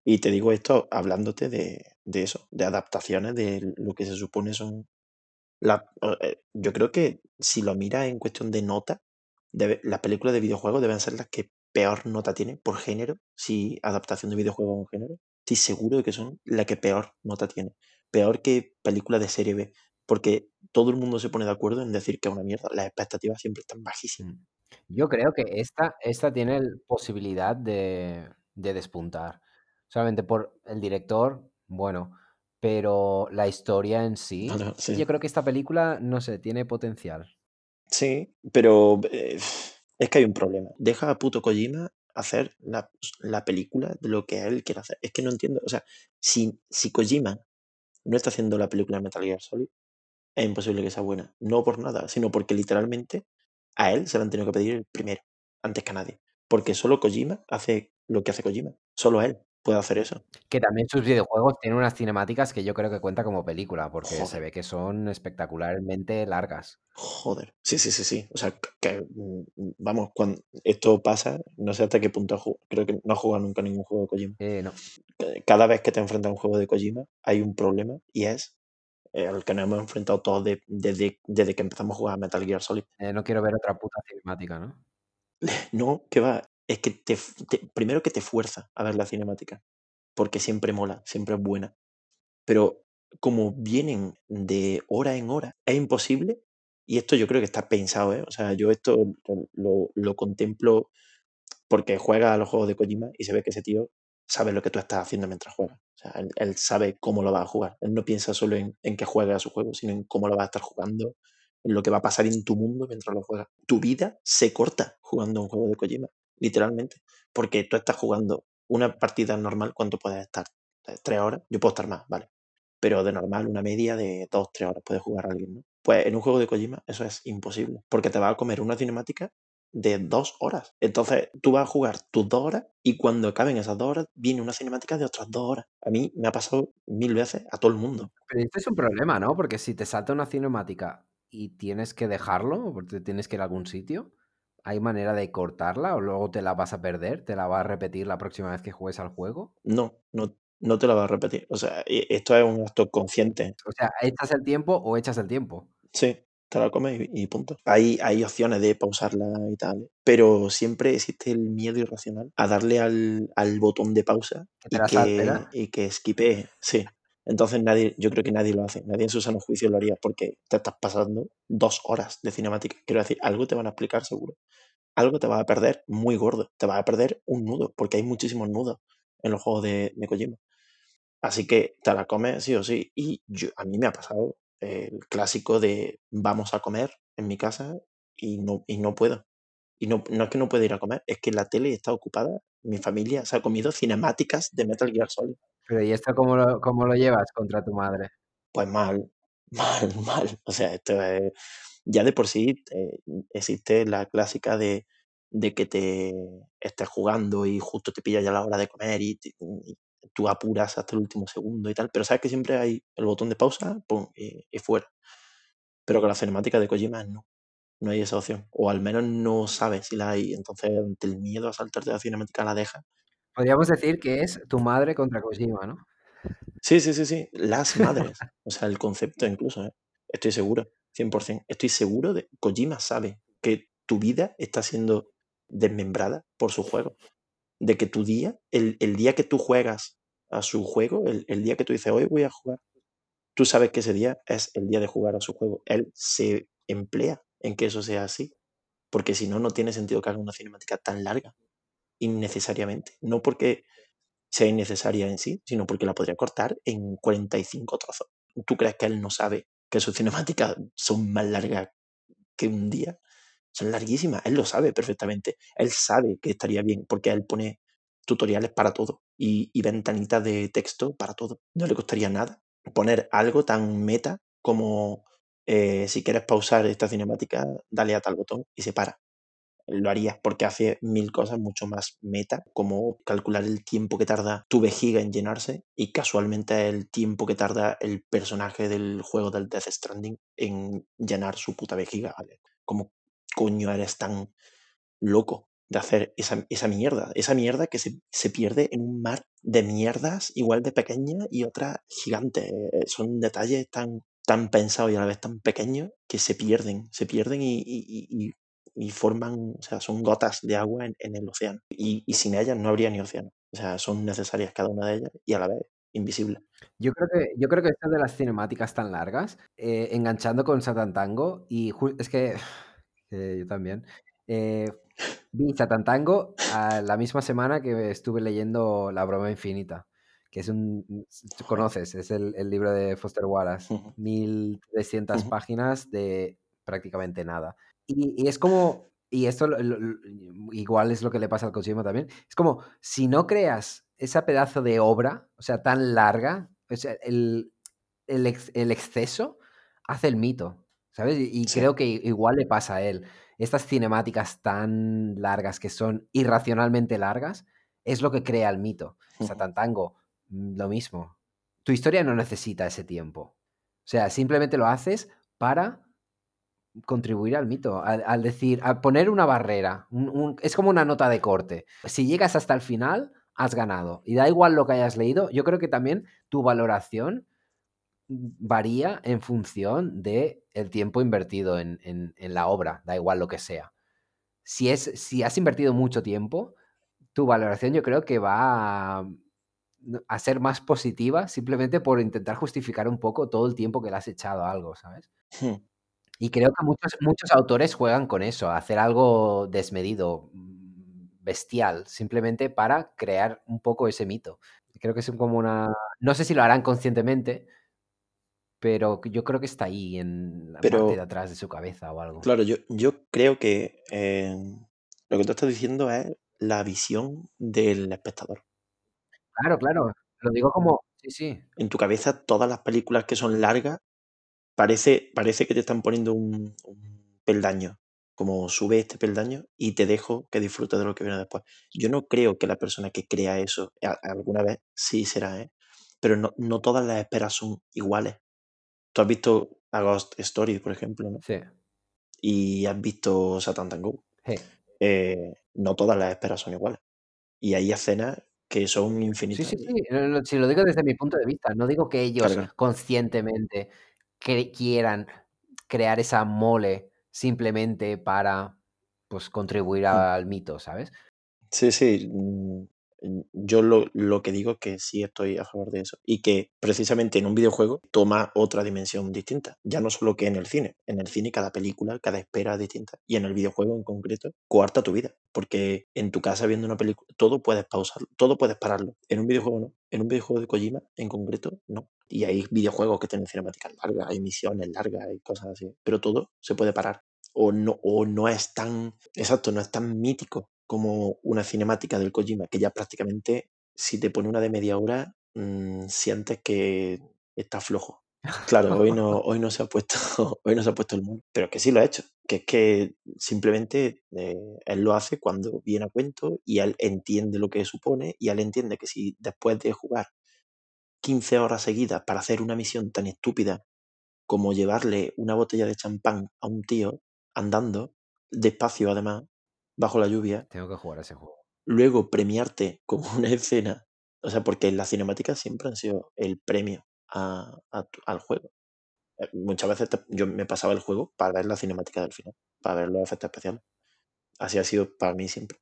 [SPEAKER 1] Y te digo esto hablándote de, de eso, de adaptaciones de lo que se supone son... La, eh, yo creo que si lo miras en cuestión de nota, las películas de videojuegos deben ser las que peor nota tienen por género, si adaptación de videojuegos a un género. Estoy seguro de que son la que peor nota tiene. Peor que películas de serie B. Porque todo el mundo se pone de acuerdo en decir que es una mierda. Las expectativas siempre están bajísimas.
[SPEAKER 2] Yo creo que esta, esta tiene posibilidad de, de despuntar. Solamente por el director, bueno, pero la historia en sí. yo creo que esta película, no sé, tiene potencial.
[SPEAKER 1] Sí, pero eh, es que hay un problema. Deja a puto Kojima hacer la, la película de lo que él quiere hacer. Es que no entiendo. O sea, si, si Kojima no está haciendo la película de Metal Gear Solid, es imposible que sea buena. No por nada, sino porque literalmente a él se le han tenido que pedir el primero, antes que a nadie. Porque solo Kojima hace lo que hace Kojima. Solo él puede hacer eso.
[SPEAKER 2] Que también sus videojuegos tienen unas cinemáticas que yo creo que cuenta como película, porque se ve que son espectacularmente largas.
[SPEAKER 1] Joder. Sí, sí, sí, sí. O sea, que- que, mm, vamos, cuando esto pasa, no sé hasta qué punto ha jugado. Creo que no ha jugado nunca ningún juego de Kojima.
[SPEAKER 2] Eh, no.
[SPEAKER 1] Cada vez que te enfrentas a un juego de Kojima hay un problema y es eh, al que nos hemos enfrentado todos de- desde, desde que empezamos a jugar a Metal Gear Solid.
[SPEAKER 2] Eh, no quiero ver otra puta cinemática, ¿no?
[SPEAKER 1] No, que va, es que te, primero que te fuerza a ver la cinemática, porque siempre mola, siempre es buena. Pero como vienen de hora en hora, es imposible. Y esto yo creo que está pensado, ¿eh? O sea, yo esto lo, lo- lo contemplo porque juega a los juegos de Kojima y se ve que ese tío sabe lo que tú estás haciendo mientras juegas. O sea, él, sabe cómo lo va a jugar. Él no piensa solo en, en que juegue a su juego, sino en cómo lo va a estar jugando, en lo que va a pasar en tu mundo mientras lo juegas. Tu vida se corta jugando un juego de Kojima, literalmente. Porque tú estás jugando una partida normal, ¿cuánto puedes estar? Eh, ¿Tres horas? Yo puedo estar más, vale. Pero de normal, una media de dos, tres horas puede jugar alguien, ¿no? Pues en un juego de Kojima eso es imposible. Porque te va a comer una cinemática de dos horas. Entonces tú vas a jugar tus dos horas y cuando acaben esas dos horas viene una cinemática de otras dos horas. A mí me ha pasado mil veces a todo el mundo.
[SPEAKER 2] Pero este es un problema, ¿no? Porque si te salta una cinemática y tienes que dejarlo, porque tienes que ir a algún sitio, ¿hay manera de cortarla o luego te la vas a perder? ¿Te la vas a repetir la próxima vez que juegues al juego?
[SPEAKER 1] No, no, no te la vas a repetir. O sea, e- esto es un acto consciente.
[SPEAKER 2] O sea, ¿echas el tiempo o echas el tiempo?
[SPEAKER 1] Sí, te la comes y, y punto. Hay, hay opciones de pausarla y tal, pero siempre existe el miedo irracional a darle al, al botón de pausa y que, y que skipee. Sí. Entonces nadie, yo creo que nadie lo hace, nadie en su sano juicio lo haría porque te estás pasando dos horas de cinemática. Quiero decir, algo te van a explicar seguro. Algo te vas a perder muy gordo. Te vas a perder un nudo, porque hay muchísimos nudos en los juegos de, de Kojima. Así que te la comes sí o sí. Y yo, a mí me ha pasado el clásico de vamos a comer en mi casa y no, y no puedo. Y no, no es que no pueda ir a comer, es que la tele está ocupada. Mi familia se ha comido cinemáticas de Metal Gear Solid.
[SPEAKER 2] Pero ¿y esto cómo lo, cómo lo llevas contra tu madre?
[SPEAKER 1] Pues mal, mal, mal. O sea, esto es, ya de por sí eh, existe la clásica de, de que te estés jugando y justo te pilla ya la hora de comer y, te- y tú apuras hasta el último segundo y tal. Pero sabes que siempre hay el botón de pausa pum, y, y fuera. Pero con la cinemática de Kojima no. No hay esa opción. O al menos no sabes si la hay. Entonces, ante el miedo a saltarte la cinemática, la dejas.
[SPEAKER 2] Podríamos decir que es tu madre contra Kojima, ¿no?
[SPEAKER 1] Sí, sí, sí, sí. Las madres. O sea, el concepto incluso, ¿eh? Estoy seguro, 100%. Estoy seguro de... Kojima sabe que tu vida está siendo desmembrada por su juego. De que tu día, el, el día que tú juegas a su juego, el, el día que tú dices, hoy voy a jugar, tú sabes que ese día es el día de jugar a su juego. Él se emplea en que eso sea así. porque si no, no tiene sentido que haga una cinemática tan larga, innecesariamente. No porque sea innecesaria en sí, sino porque la podría cortar en 45 trozos. ¿Tú crees que él no sabe que sus cinemáticas son más largas que un día? Son larguísimas, él lo sabe perfectamente. Él sabe que estaría bien porque él pone tutoriales para todo y, ventanitas de texto para todo. No le costaría nada poner algo tan meta como eh, si quieres pausar esta cinemática, dale a tal botón y se para. Lo harías porque hace mil cosas mucho más meta, como calcular el tiempo que tarda tu vejiga en llenarse y casualmente el tiempo que tarda el personaje del juego del Death Stranding en llenar su puta vejiga. ¿Cómo coño eres tan loco de hacer esa, esa mierda? Esa mierda que se, se pierde en un mar de mierdas igual de pequeñas y otras gigantes. Son detalles tan, tan pensados y a la vez tan pequeños que se pierden, se pierden y, y- y- y forman, o sea, son gotas de agua en, en el océano. Y, sin ellas no habría ni océano. O sea, son necesarias cada una de ellas y a la vez invisibles.
[SPEAKER 2] Yo creo que, yo creo que esto de las cinemáticas tan largas, eh, enganchando con Satan Tango, y es que, que yo también, eh, vi Satan Tango a la misma semana que estuve leyendo La broma infinita, que es un, tú conoces, es el, el libro de Foster Wallace,
[SPEAKER 1] Ujú,
[SPEAKER 2] 1300
[SPEAKER 1] ujú,
[SPEAKER 2] páginas de prácticamente nada. Y, y es como, y esto lo- lo- lo- igual es lo que le pasa al Kojima también, es como, si no creas esa pedazo de obra, o sea, tan larga, o sea, el, el, ex- el exceso hace el mito, ¿sabes? Y, y
[SPEAKER 1] Sí.
[SPEAKER 2] creo que igual le pasa a él. Estas cinemáticas tan largas que son irracionalmente largas es lo que crea el mito.
[SPEAKER 1] ujú.
[SPEAKER 2] Satan Tango, mm, lo mismo. Tu historia no necesita ese tiempo. O sea, simplemente lo haces para contribuir al mito, al, al decir, a poner una barrera. un- un- es como una nota de corte. Si llegas hasta el final, has ganado. Y da igual lo que hayas leído, yo creo que también tu valoración varía en función de el tiempo invertido en, en- en la obra, da igual lo que sea. Si, es, si has invertido mucho tiempo, tu valoración yo creo que va a, a ser más positiva simplemente por intentar justificar un poco todo el tiempo que le has echado a algo, ¿sabes?
[SPEAKER 1] Hmm.
[SPEAKER 2] Y creo que muchos, muchos autores juegan con eso, hacer algo desmedido, mm, bestial, simplemente para crear un poco ese mito. Creo que es como una... No sé si lo harán conscientemente, pero yo creo que está ahí en la parte de atrás de su cabeza o algo.
[SPEAKER 1] claro, yo, yo creo que eh, lo que tú estás diciendo es la visión del espectador.
[SPEAKER 2] Claro, claro. Lo digo como... Sí, sí.
[SPEAKER 1] En tu cabeza, todas las películas que son largas, parece, parece que te están poniendo un, un peldaño. Como sube este peldaño y te dejo que disfrutes de lo que viene después. Yo no creo que la persona que crea eso, alguna vez sí será, ¿eh? Pero no, no todas las esperas son iguales. Tú has visto A Ghost Story, por ejemplo, ¿no?
[SPEAKER 2] Sí.
[SPEAKER 1] Y has visto Satan Tango.
[SPEAKER 2] Sí.
[SPEAKER 1] eh, no todas las esperas son iguales. Y hay escenas que son
[SPEAKER 2] Sí,
[SPEAKER 1] infinitas.
[SPEAKER 2] sí, sí. No, no, Si lo digo desde mi punto de vista, no digo que ellos
[SPEAKER 1] Claro,
[SPEAKER 2] conscientemente que quieran crear esa mole simplemente para pues contribuir
[SPEAKER 1] Hmm.
[SPEAKER 2] al mito, ¿sabes?
[SPEAKER 1] Sí, sí. Mm, Yo lo, lo que digo es que sí estoy a favor de eso. Y que precisamente en un videojuego toma otra dimensión distinta. Ya no solo que en el cine. En el cine cada película, cada espera es distinta. Y en el videojuego en concreto, coarta tu vida. Porque en tu casa viendo una película, todo puedes pausarlo, todo puedes pararlo. En un videojuego no. En un videojuego de Kojima en concreto, no. Y hay videojuegos que tienen cinemáticas largas, hay misiones largas, hay cosas así. Pero todo se puede parar. O no, o no es tan, exacto, no es tan mítico como una cinemática del Kojima, que ya prácticamente, si te pone una de media hora, mm, sientes que está flojo. Claro, hoy no, hoy no se ha puesto, hoy no se ha puesto el mono, pero que sí lo ha hecho, que es que simplemente eh, él lo hace cuando viene a cuento y él entiende lo que supone y él entiende que si después de jugar 15 horas seguidas para hacer una misión tan estúpida como llevarle una botella de champán a un tío andando, despacio además, bajo la lluvia,
[SPEAKER 2] Tengo que jugar a ese juego.
[SPEAKER 1] luego premiarte con una escena, o sea, porque las cinemáticas siempre han sido el premio a- a al juego. Eh, Muchas veces te- yo me pasaba el juego para ver la cinemática del final, para ver los efectos especiales. Así ha sido para mí siempre.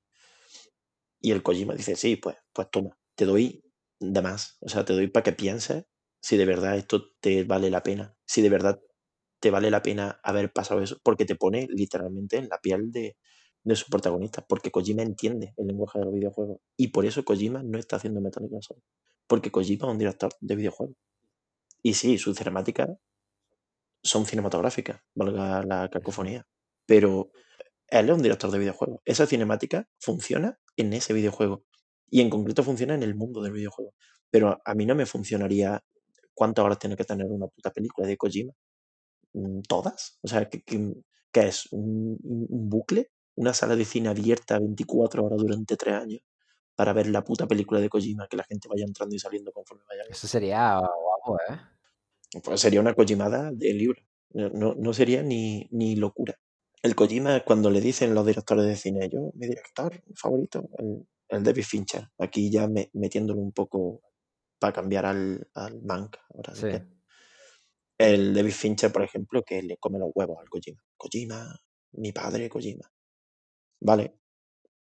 [SPEAKER 1] Y el Kojima dice, sí, pues, pues toma, te doy de más. O sea, te doy para que pienses si de verdad esto te vale la pena, si de verdad te vale la pena haber pasado eso, porque te pone literalmente en la piel de, de su protagonista, porque Kojima entiende el lenguaje de los videojuegos. Y por eso Kojima no está haciendo Metal Gear Solid, porque Kojima es un director de videojuegos. Y sí, sus cinemáticas son cinematográficas, valga la cacofonía, pero él es un director de videojuegos. Esa cinemática funciona en ese videojuego y en concreto funciona en el mundo del videojuego. Pero a mí no me funcionaría cuántas horas tiene que tener una puta película de Kojima. Mm, ¿Todas? O sea, ¿qué, qué, es? ¿Un, ¿Un, bucle? ¿Una sala de cine abierta 24 horas durante tres años para ver la puta película de Kojima, que la gente vaya entrando y saliendo conforme vaya?
[SPEAKER 2] Eso sería guapo, ¿eh?
[SPEAKER 1] Pues sería una Kojimada de libro. No, no sería ni, ni locura. El Kojima, cuando le dicen los directores de cine, yo, mi director favorito, el, el David Fincher. Aquí ya me, metiéndolo un poco para cambiar al, al Mank. Ahora
[SPEAKER 2] Sí.
[SPEAKER 1] El David Fincher, por ejemplo, que le come los huevos al Kojima. Kojima, mi padre Kojima. Vale.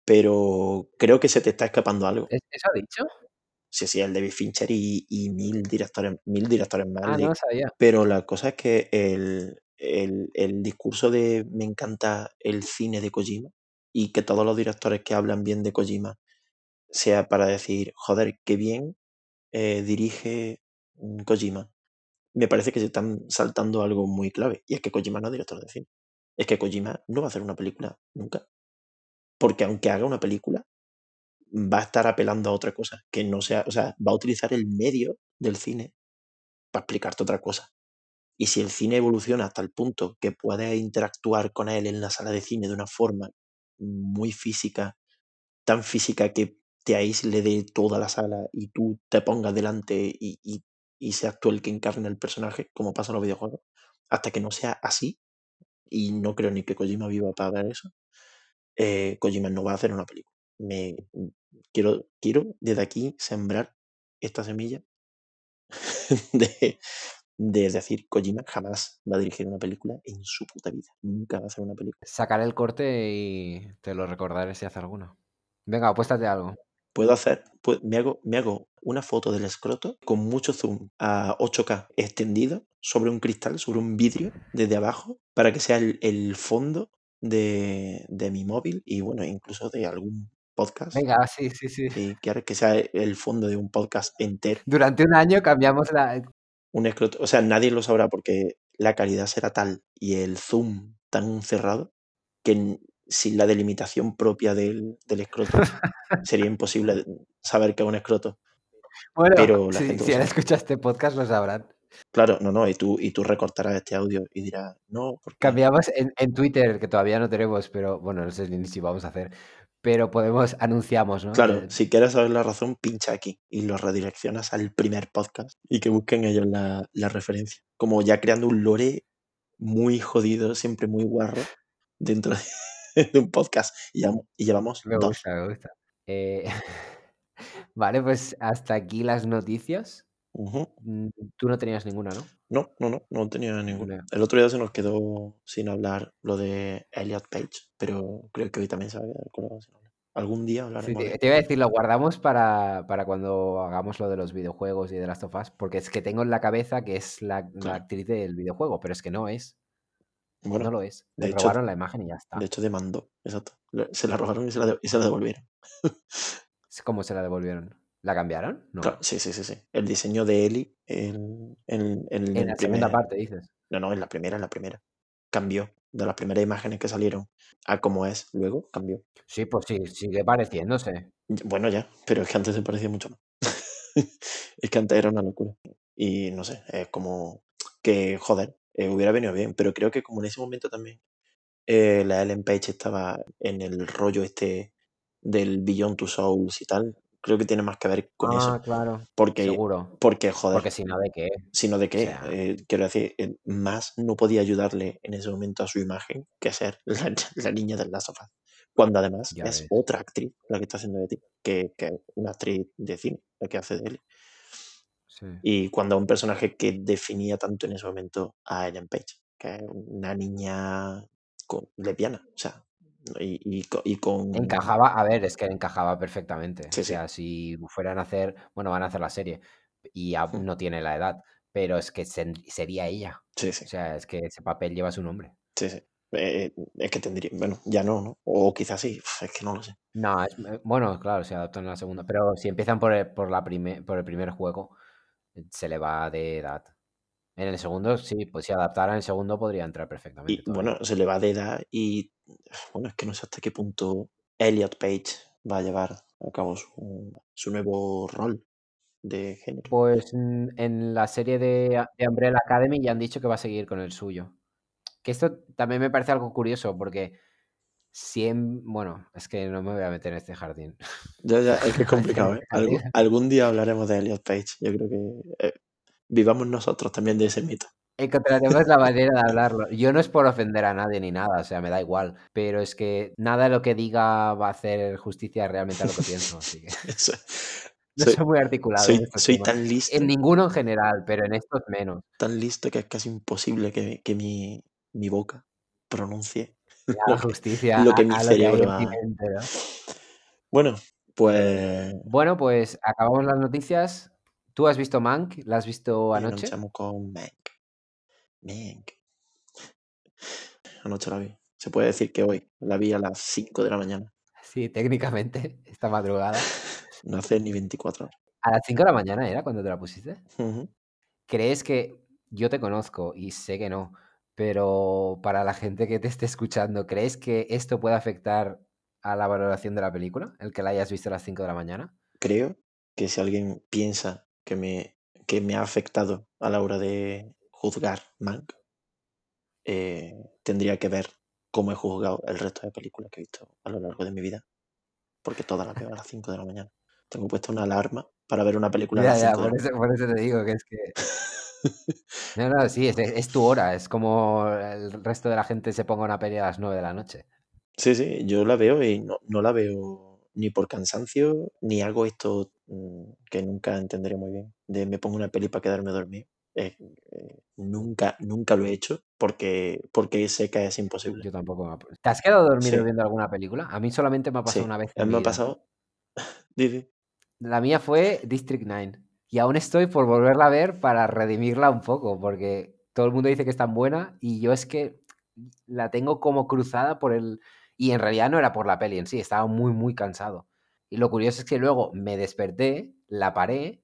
[SPEAKER 1] Pero creo que se te está escapando algo.
[SPEAKER 2] ¿Eso ha dicho?
[SPEAKER 1] Sí, sí, el David Fincher y, y mil directores, mil directores más.
[SPEAKER 2] Ah, no sabía.
[SPEAKER 1] Pero la cosa es que el, el, el discurso de me encanta el cine de Kojima y que todos los directores que hablan bien de Kojima sea para decir, joder, qué bien eh, dirige mm, Kojima. Me parece que se están saltando algo muy clave. Y es que Kojima no es director de cine. Es que Kojima no va a hacer una película nunca. Porque aunque haga una película, va a estar apelando a otra cosa. Que no sea, o sea, va a utilizar el medio del cine para explicarte otra cosa. Y si el cine evoluciona hasta el punto que puedes interactuar con él en la sala de cine de una forma muy física, tan física que te aísle de toda la sala y tú te pongas delante y, y, y seas tú el que encarne el personaje, como pasa en los videojuegos, hasta que no sea así, y no creo ni que Kojima viva para ver eso, eh, Kojima no va a hacer una película. Me, quiero, quiero desde aquí sembrar esta semilla de, de decir, Kojima jamás va a dirigir una película en su puta vida. Nunca va a hacer una película.
[SPEAKER 2] Sacaré el corte y te lo recordaré si hace alguno. Venga, apuéstate algo.
[SPEAKER 1] Puedo hacer, pues, me, hago, me hago una foto del escroto con mucho zoom a 8K extendido sobre un cristal, sobre un vidrio desde abajo, para que sea el, el fondo de, de, mi móvil y bueno, incluso de algún podcast.
[SPEAKER 2] Venga, sí, sí, sí.
[SPEAKER 1] Que, que sea el fondo de un podcast entero.
[SPEAKER 2] Durante un año cambiamos la...
[SPEAKER 1] Un escroto, o sea, nadie lo sabrá porque la calidad será tal y el zoom tan cerrado que sin la delimitación propia del, del escroto sería imposible saber que es un escroto.
[SPEAKER 2] Bueno,
[SPEAKER 1] pero la
[SPEAKER 2] si,
[SPEAKER 1] gente
[SPEAKER 2] si ahora este podcast lo sabrán.
[SPEAKER 1] Claro, no, no, y tú, y tú recortarás este audio y dirás, no, porque...
[SPEAKER 2] Cambiamos en, en, Twitter, que todavía no tenemos, pero bueno, no sé ni si vamos a hacer, pero podemos, anunciamos, ¿no?
[SPEAKER 1] Claro, si quieres saber la razón, pincha aquí y lo redireccionas al primer podcast y que busquen ellos la, la referencia. Como ya creando un lore muy jodido, siempre muy guarro, dentro de, de un podcast. Y, ya, y llevamos
[SPEAKER 2] me
[SPEAKER 1] dos.
[SPEAKER 2] gusta, me gusta. Eh, vale, pues hasta aquí las noticias.
[SPEAKER 1] Uh -huh.
[SPEAKER 2] Tú no tenías ninguna, ¿no?
[SPEAKER 1] No, no, no, no tenía ninguna. El otro día se nos quedó sin hablar lo de Elliot Page, pero creo que hoy también se va a quedar sin hablar. Algún día hablaremos.
[SPEAKER 2] Sí, te, te, iba a decir, lo guardamos para, para, cuando hagamos lo de los videojuegos y de las tofas, porque es que tengo en la cabeza que es la,
[SPEAKER 1] claro.
[SPEAKER 2] la actriz del videojuego, pero es que no es.
[SPEAKER 1] Bueno,
[SPEAKER 2] no lo es. Le
[SPEAKER 1] de
[SPEAKER 2] robaron
[SPEAKER 1] hecho,
[SPEAKER 2] la imagen y ya está.
[SPEAKER 1] De hecho, demandó, exacto. Se la robaron y se la, de, y se la devolvieron.
[SPEAKER 2] ¿Cómo se la devolvieron? ¿La cambiaron? No.
[SPEAKER 1] Claro, sí, sí, sí, sí. El diseño de Eli en, en, en,
[SPEAKER 2] en la
[SPEAKER 1] primer...
[SPEAKER 2] segunda parte, dices.
[SPEAKER 1] No, no, en la primera, en la primera. Cambió. De las primeras imágenes que salieron a como es, luego cambió.
[SPEAKER 2] Sí, pues sí, sigue pareciéndose.
[SPEAKER 1] Bueno, ya, pero es que antes se parecía mucho más. es que antes era una locura. Y no sé, es como que, joder, eh, hubiera venido bien, pero creo que como en ese momento también eh, la Ellen Page estaba en el rollo este del Beyond Two Souls y tal, creo que tiene más que ver con
[SPEAKER 2] ah,
[SPEAKER 1] eso.
[SPEAKER 2] claro.
[SPEAKER 1] Porque,
[SPEAKER 2] Seguro.
[SPEAKER 1] Porque, joder.
[SPEAKER 2] Porque si no, ¿de qué?
[SPEAKER 1] Si no, ¿de qué?
[SPEAKER 2] O sea...
[SPEAKER 1] eh, quiero decir, eh, más no podía ayudarle en ese momento a su imagen que ser la, la niña del Last of Us. Cuando además
[SPEAKER 2] Ya
[SPEAKER 1] es
[SPEAKER 2] ves.
[SPEAKER 1] otra actriz la que está haciendo de ti, que, que una actriz de cine, la que hace de él.
[SPEAKER 2] Sí.
[SPEAKER 1] Y cuando un personaje que definía tanto en ese momento a Ellen Page, que es una niña lesbiana, o sea, y, y, y, con...
[SPEAKER 2] Encajaba, a ver, es que encajaba perfectamente.
[SPEAKER 1] Sí,
[SPEAKER 2] o sea,
[SPEAKER 1] sí.
[SPEAKER 2] si fueran a hacer, bueno, van a hacer la serie y
[SPEAKER 1] Hmm.
[SPEAKER 2] no tiene la edad, pero es que sería ella.
[SPEAKER 1] Sí, sí,
[SPEAKER 2] O sea, es que ese papel lleva su nombre.
[SPEAKER 1] sí, sí. Eh, es que tendría, bueno, ya no, ¿no? O quizás sí, es que no lo sé.
[SPEAKER 2] No, es, eh, bueno, claro, se adaptan a la segunda, pero si empiezan por el, por la prime- por el primer juego, eh, se le va de edad. En el segundo, sí, pues si adaptaran el segundo podría entrar perfectamente
[SPEAKER 1] Y bueno, se le va de edad y bueno, es que no sé hasta qué punto Elliot Page va a llevar a cabo su, su nuevo rol de género.
[SPEAKER 2] Pues en la serie de, de Umbrella Academy ya han dicho que va a seguir con el suyo. Que esto también me parece algo curioso porque siempre, bueno, es que no me voy a meter en este jardín.
[SPEAKER 1] Ya, ya, es que es complicado, ¿eh? Algún día hablaremos de Elliot Page. Yo creo que eh, vivamos nosotros también de ese mito.
[SPEAKER 2] Encontraremos la manera de hablarlo. Yo no es por ofender a nadie ni nada, o sea, me da igual. Pero es que nada de lo que diga va a hacer justicia realmente a lo que pienso, así que
[SPEAKER 1] Eso-
[SPEAKER 2] no
[SPEAKER 1] soy,
[SPEAKER 2] soy muy articulado
[SPEAKER 1] soy,
[SPEAKER 2] en
[SPEAKER 1] tan listo,
[SPEAKER 2] En ninguno en general, pero en estos menos.
[SPEAKER 1] tan listo que es casi imposible que, que mi, mi boca pronuncie que,
[SPEAKER 2] justicia
[SPEAKER 1] lo que mi cerebro
[SPEAKER 2] mente, ¿no?
[SPEAKER 1] Bueno, pues
[SPEAKER 2] Bueno, pues acabamos las noticias. ¿Tú has visto Mank? ¿La has visto anoche?
[SPEAKER 1] echamos con Mank. Mank. Anoche la vi. Se puede decir que hoy la vi a las 5 de la mañana.
[SPEAKER 2] Sí, técnicamente, esta madrugada.
[SPEAKER 1] No hace ni 24 horas.
[SPEAKER 2] A las 5 de la mañana era cuando te la pusiste. ¿Crees que yo te conozco y sé que no, pero para la gente que te esté escuchando, ¿crees que esto puede afectar a la valoración de la película? El que la hayas visto a las 5 de la mañana.
[SPEAKER 1] Creo que si alguien piensa que me, que me ha afectado a la hora de juzgar Mank, eh, tendría que ver cómo he juzgado el resto de películas que he visto a lo largo de mi vida. Porque todas las veo a las 5 de la mañana. Tengo puesta una alarma para ver una película a
[SPEAKER 2] Ya,
[SPEAKER 1] las
[SPEAKER 2] ya,
[SPEAKER 1] 5 de
[SPEAKER 2] por
[SPEAKER 1] la
[SPEAKER 2] eso, por eso te digo que es que... No, no, sí, es, es tu hora, es como el resto de la gente se ponga una peli a las 9 de la noche.
[SPEAKER 1] Sí, sí, yo la veo y no, no la veo ni por cansancio, ni hago esto mm, que nunca entenderé muy bien, de me pongo una peli para quedarme dormido. Eh, eh, nunca, nunca lo he hecho porque, porque sé que es imposible.
[SPEAKER 2] Yo tampoco me... ¿Te has quedado dormido
[SPEAKER 1] Sí.
[SPEAKER 2] viendo alguna película? A mí solamente me ha pasado
[SPEAKER 1] Sí,
[SPEAKER 2] una vez
[SPEAKER 1] me ha pasado. Didi.
[SPEAKER 2] La mía fue District 9. Y aún estoy por volverla a ver para redimirla un poco, porque todo el mundo dice que es tan buena y yo es que la tengo como cruzada por el... Y en realidad no era por la peli en sí, estaba muy, muy cansado. Y lo curioso es que luego me desperté, la paré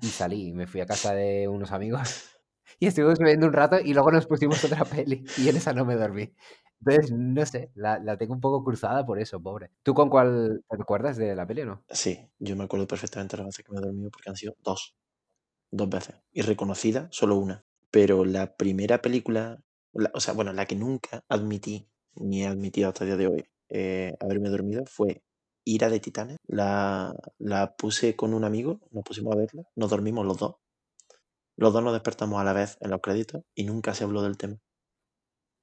[SPEAKER 2] y salí. Me fui a casa de unos amigos y estuvimos viendo un rato y luego nos pusimos otra peli y en esa no me dormí. Entonces, no sé, la, la tengo un poco cruzada por eso, pobre. ¿Tú con cuál te recuerdas de la peli o no?
[SPEAKER 1] Sí, yo me acuerdo perfectamente las veces que me he dormido porque han sido dos. Dos veces. Y reconocida, solo una. Pero la primera película, la- o sea, bueno, la que nunca admití, ni he admitido hasta el día de hoy, eh, haberme dormido fue Ira de Titanes. La, la puse con un amigo, nos pusimos a verla, nos dormimos los dos. Los dos nos despertamos a la vez en los créditos y nunca se habló del tema.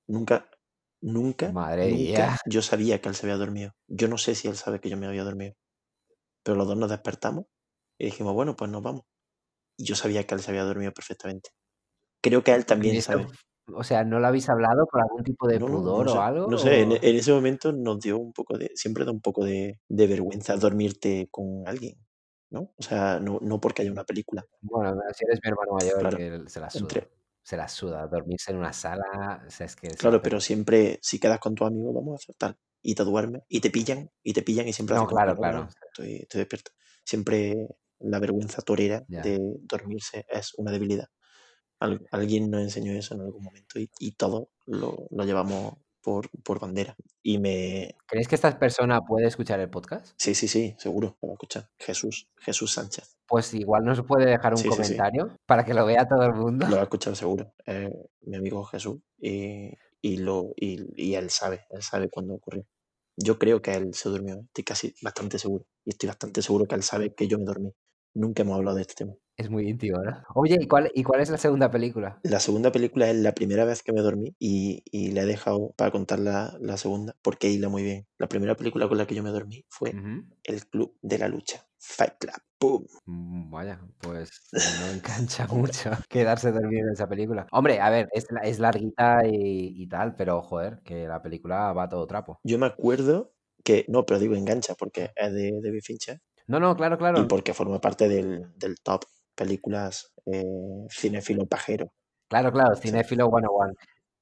[SPEAKER 1] Nunca, nunca,
[SPEAKER 2] Madre
[SPEAKER 1] nunca
[SPEAKER 2] mía.
[SPEAKER 1] yo sabía que él se había dormido. Yo no sé si él sabe que yo me había dormido. Pero los dos nos despertamos y dijimos, bueno, pues nos vamos. Y yo sabía que él se había dormido perfectamente. Creo que él también sabe.
[SPEAKER 2] O sea, ¿no lo habéis hablado por algún tipo de
[SPEAKER 1] No,
[SPEAKER 2] pudor
[SPEAKER 1] no
[SPEAKER 2] o algo?
[SPEAKER 1] no sé, en,
[SPEAKER 2] o-
[SPEAKER 1] en ese momento nos dio un poco de, siempre da un poco de, de vergüenza dormirte con alguien, ¿no? O sea, no, no porque haya una película.
[SPEAKER 2] Bueno, si eres mi hermano mayor,
[SPEAKER 1] Claro,
[SPEAKER 2] que se la suda.
[SPEAKER 1] entre,
[SPEAKER 2] Se la suda. Dormirse en una sala, o sea, es que
[SPEAKER 1] claro, pero siempre, si quedas con tu amigo, vamos a hacer tal. Y te duermes, y te pillan, y te pillan, y siempre
[SPEAKER 2] No, claro, claro.
[SPEAKER 1] no, estoy, estoy despierto. Siempre la vergüenza torera
[SPEAKER 2] Ya.
[SPEAKER 1] de dormirse es una debilidad. Al- alguien nos enseñó eso en algún momento y, y todos lo, lo llevamos por, por bandera. Y me...
[SPEAKER 2] ¿Crees que esta persona puede escuchar el podcast?
[SPEAKER 1] Sí, sí, sí, seguro, lo escuchar. Jesús, Jesús Sánchez.
[SPEAKER 2] Pues igual nos puede dejar un
[SPEAKER 1] Sí, sí, sí.
[SPEAKER 2] comentario para que lo vea todo el mundo.
[SPEAKER 1] Lo va a escuchar seguro. Eh, mi amigo Jesús. Y, y, lo, y, y él sabe, él sabe cuándo ocurrió. Yo creo que él se durmió, estoy casi bastante seguro. Y estoy bastante seguro que él sabe que yo me dormí. Nunca hemos hablado de este tema.
[SPEAKER 2] Es muy íntimo, ¿no? Oye, ¿y cuál, ¿y cuál es la segunda película?
[SPEAKER 1] La segunda película es la primera vez que me dormí y, y la he dejado para contar la, la segunda porque hila muy bien. La primera película con la que yo me dormí fue. El Club de la Lucha. Fight Club. ¡Pum!
[SPEAKER 2] Mm, Vaya, pues no engancha mucho quedarse dormido en esa película. Hombre, a ver, es, es larguita y, y tal, pero joder, que la película va a todo trapo.
[SPEAKER 1] Yo me acuerdo que, no, pero digo engancha porque es de David Fincher
[SPEAKER 2] No, no, claro,
[SPEAKER 1] y
[SPEAKER 2] claro.
[SPEAKER 1] porque forma parte del, del top películas eh, cinéfilo pajero.
[SPEAKER 2] Claro, claro, cinéfilo 101.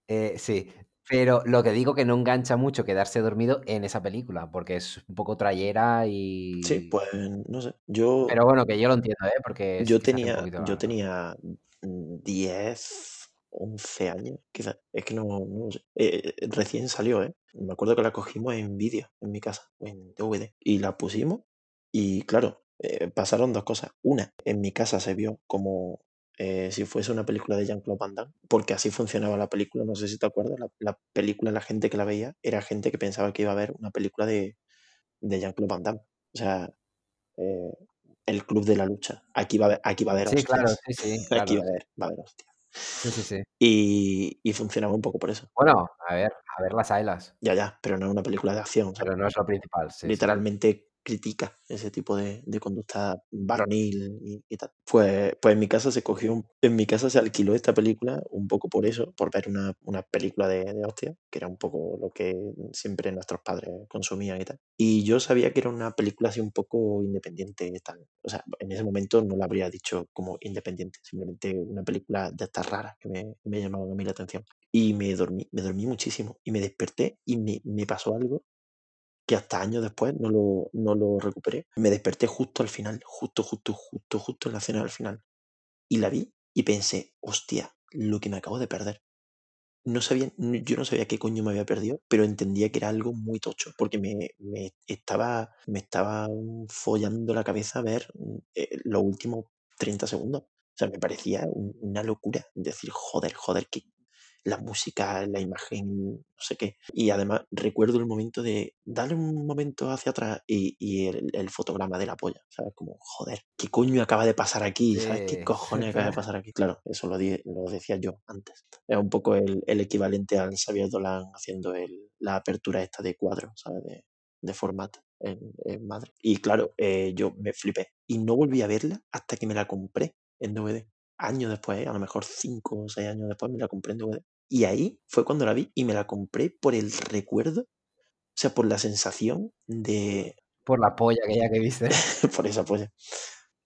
[SPEAKER 2] Eh, sí, pero lo que digo que no engancha mucho quedarse dormido en esa película, porque es un poco trayera y...
[SPEAKER 1] Sí, pues no sé. Yo,
[SPEAKER 2] Pero bueno, que yo lo entiendo, ¿eh? Porque
[SPEAKER 1] yo tenía,
[SPEAKER 2] poquito
[SPEAKER 1] yo tenía mm, 10, 11 años, quizás. Es que no, no sé. Eh, eh, recién salió, ¿eh? Me acuerdo que la cogimos en vídeo en mi casa, en DVD. Y la pusimos y claro, eh, pasaron dos cosas. Una, en mi casa se vio como eh, si fuese una película de Jean-Claude Van Damme, porque así funcionaba la película, no sé si te acuerdas, la, la película, la gente que la veía, era gente que pensaba que iba a ver una película de, de Jean-Claude Van Damme. O sea, eh, el club de la lucha. Aquí va a haber, aquí va a haber
[SPEAKER 2] Sí, claro, sí, sí,
[SPEAKER 1] Aquí va a haber, va a haber hostias.
[SPEAKER 2] Sí, sí, sí.
[SPEAKER 1] Y, y funcionaba un poco por eso.
[SPEAKER 2] Bueno, a ver, a ver las ailas.
[SPEAKER 1] Ya, ya, pero no es una película de acción. ¿sabes?
[SPEAKER 2] Pero no es lo principal.
[SPEAKER 1] Literalmente critica ese tipo de, de conducta varonil y, y tal. Pues, pues en mi casa se cogió, en mi casa se alquiló esta película un poco por eso, por ver una, una película de, de hostia, que era un poco lo que siempre nuestros padres consumían y tal. Y yo sabía que era una película así un poco independiente y tal. O sea, en ese momento no la habría dicho como independiente, simplemente una película de estas raras que me, me a mí la atención. Y me dormí, me dormí muchísimo y me desperté y me, me pasó algo que hasta años después no lo, no lo recuperé. Me desperté justo al final, justo, justo, justo, justo en la escena del final. Y la vi y pensé, hostia, lo que me acabo de perder. No sabía, yo no sabía qué coño me había perdido, pero entendía que era algo muy tocho, porque me, me estaba, me estaba follando la cabeza ver mm, eh, los últimos 30 segundos. O sea, me parecía un- una locura decir, joder, joder, que la música, la imagen, no sé qué. Y además recuerdo el momento de darle un momento hacia atrás y, y el, el fotograma de la polla, ¿sabes? Como, joder, ¿qué coño acaba de pasar aquí? ¿Sabes qué cojones acaba de pasar aquí? Claro, eso lo, di- lo decía yo antes. Es un poco el, el equivalente al Xavier Dolan haciendo el, la apertura esta de cuadro, ¿sabes? De, de formato en, en Madrid. Y claro, eh, yo me flipé. Y no volví a verla hasta que me la compré en DVD. Años después, ¿eh? a lo mejor cinco o seis años después me la compré en DVD. Y ahí fue cuando la vi y me la compré por el recuerdo, o sea, por la sensación de...
[SPEAKER 2] Por la polla que ya que viste.
[SPEAKER 1] por esa polla.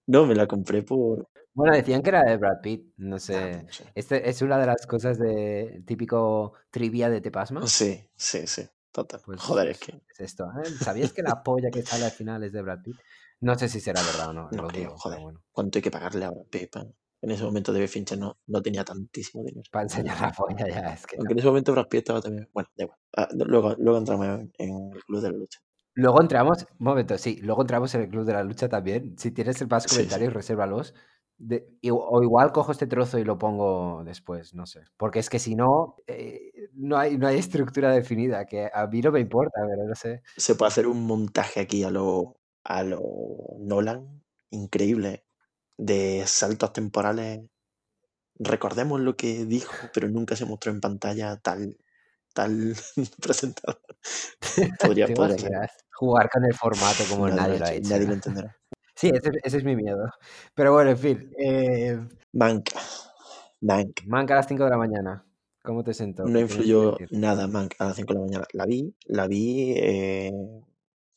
[SPEAKER 1] No, me la compré por...
[SPEAKER 2] Bueno, decían que era de Brad Pitt, no
[SPEAKER 1] Ah,
[SPEAKER 2] sé.
[SPEAKER 1] no sé.
[SPEAKER 2] Este es una de las cosas de típico trivia de Te Pasma.
[SPEAKER 1] Sí, sí, sí, total.
[SPEAKER 2] Pues
[SPEAKER 1] Joder, es que
[SPEAKER 2] es esto. ¿eh? ¿Sabías que la polla que sale al final es de Brad Pitt? No sé si será verdad o no,
[SPEAKER 1] no
[SPEAKER 2] lo
[SPEAKER 1] creo,
[SPEAKER 2] dudo,
[SPEAKER 1] joder.
[SPEAKER 2] bueno.
[SPEAKER 1] ¿Cuánto hay que pagarle ahora, Pepa? En ese momento David Fincher no, no tenía tantísimo dinero.
[SPEAKER 2] Para enseñar la polla ya, es que...
[SPEAKER 1] Aunque en ese momento Brad Pitt estaba también... Bueno, da igual. Ah, luego, luego entramos en, el Club de la Lucha.
[SPEAKER 2] Luego entramos, un momento, sí, luego entramos en el Club de la Lucha también. Si tienes más
[SPEAKER 1] Sí, sí.
[SPEAKER 2] comentarios, resérvalos. De- o igual cojo este trozo y lo pongo después, no sé. Porque es que si no, eh, no, hay, no hay estructura definida, que a mí no me importa, pero no sé.
[SPEAKER 1] Se puede hacer un montaje aquí a lo, a lo Nolan increíble de saltos temporales. Recordemos lo que dijo, pero nunca se mostró en pantalla tal, tal presentador. Podría,
[SPEAKER 2] ¿Te
[SPEAKER 1] podría ser.
[SPEAKER 2] imaginas? Jugar con el formato como
[SPEAKER 1] Nadie,
[SPEAKER 2] nadie
[SPEAKER 1] lo ha hecho, nadie lo entenderá.
[SPEAKER 2] Sí, ese, ese es mi miedo. Pero bueno, en fin. Eh,
[SPEAKER 1] Mank. Mank.
[SPEAKER 2] Manca a las 5 de la mañana. ¿Cómo te sentó?
[SPEAKER 1] No
[SPEAKER 2] ¿Qué tienes que
[SPEAKER 1] influyó nada Mank a las 5 de la mañana. La vi, la vi. eh,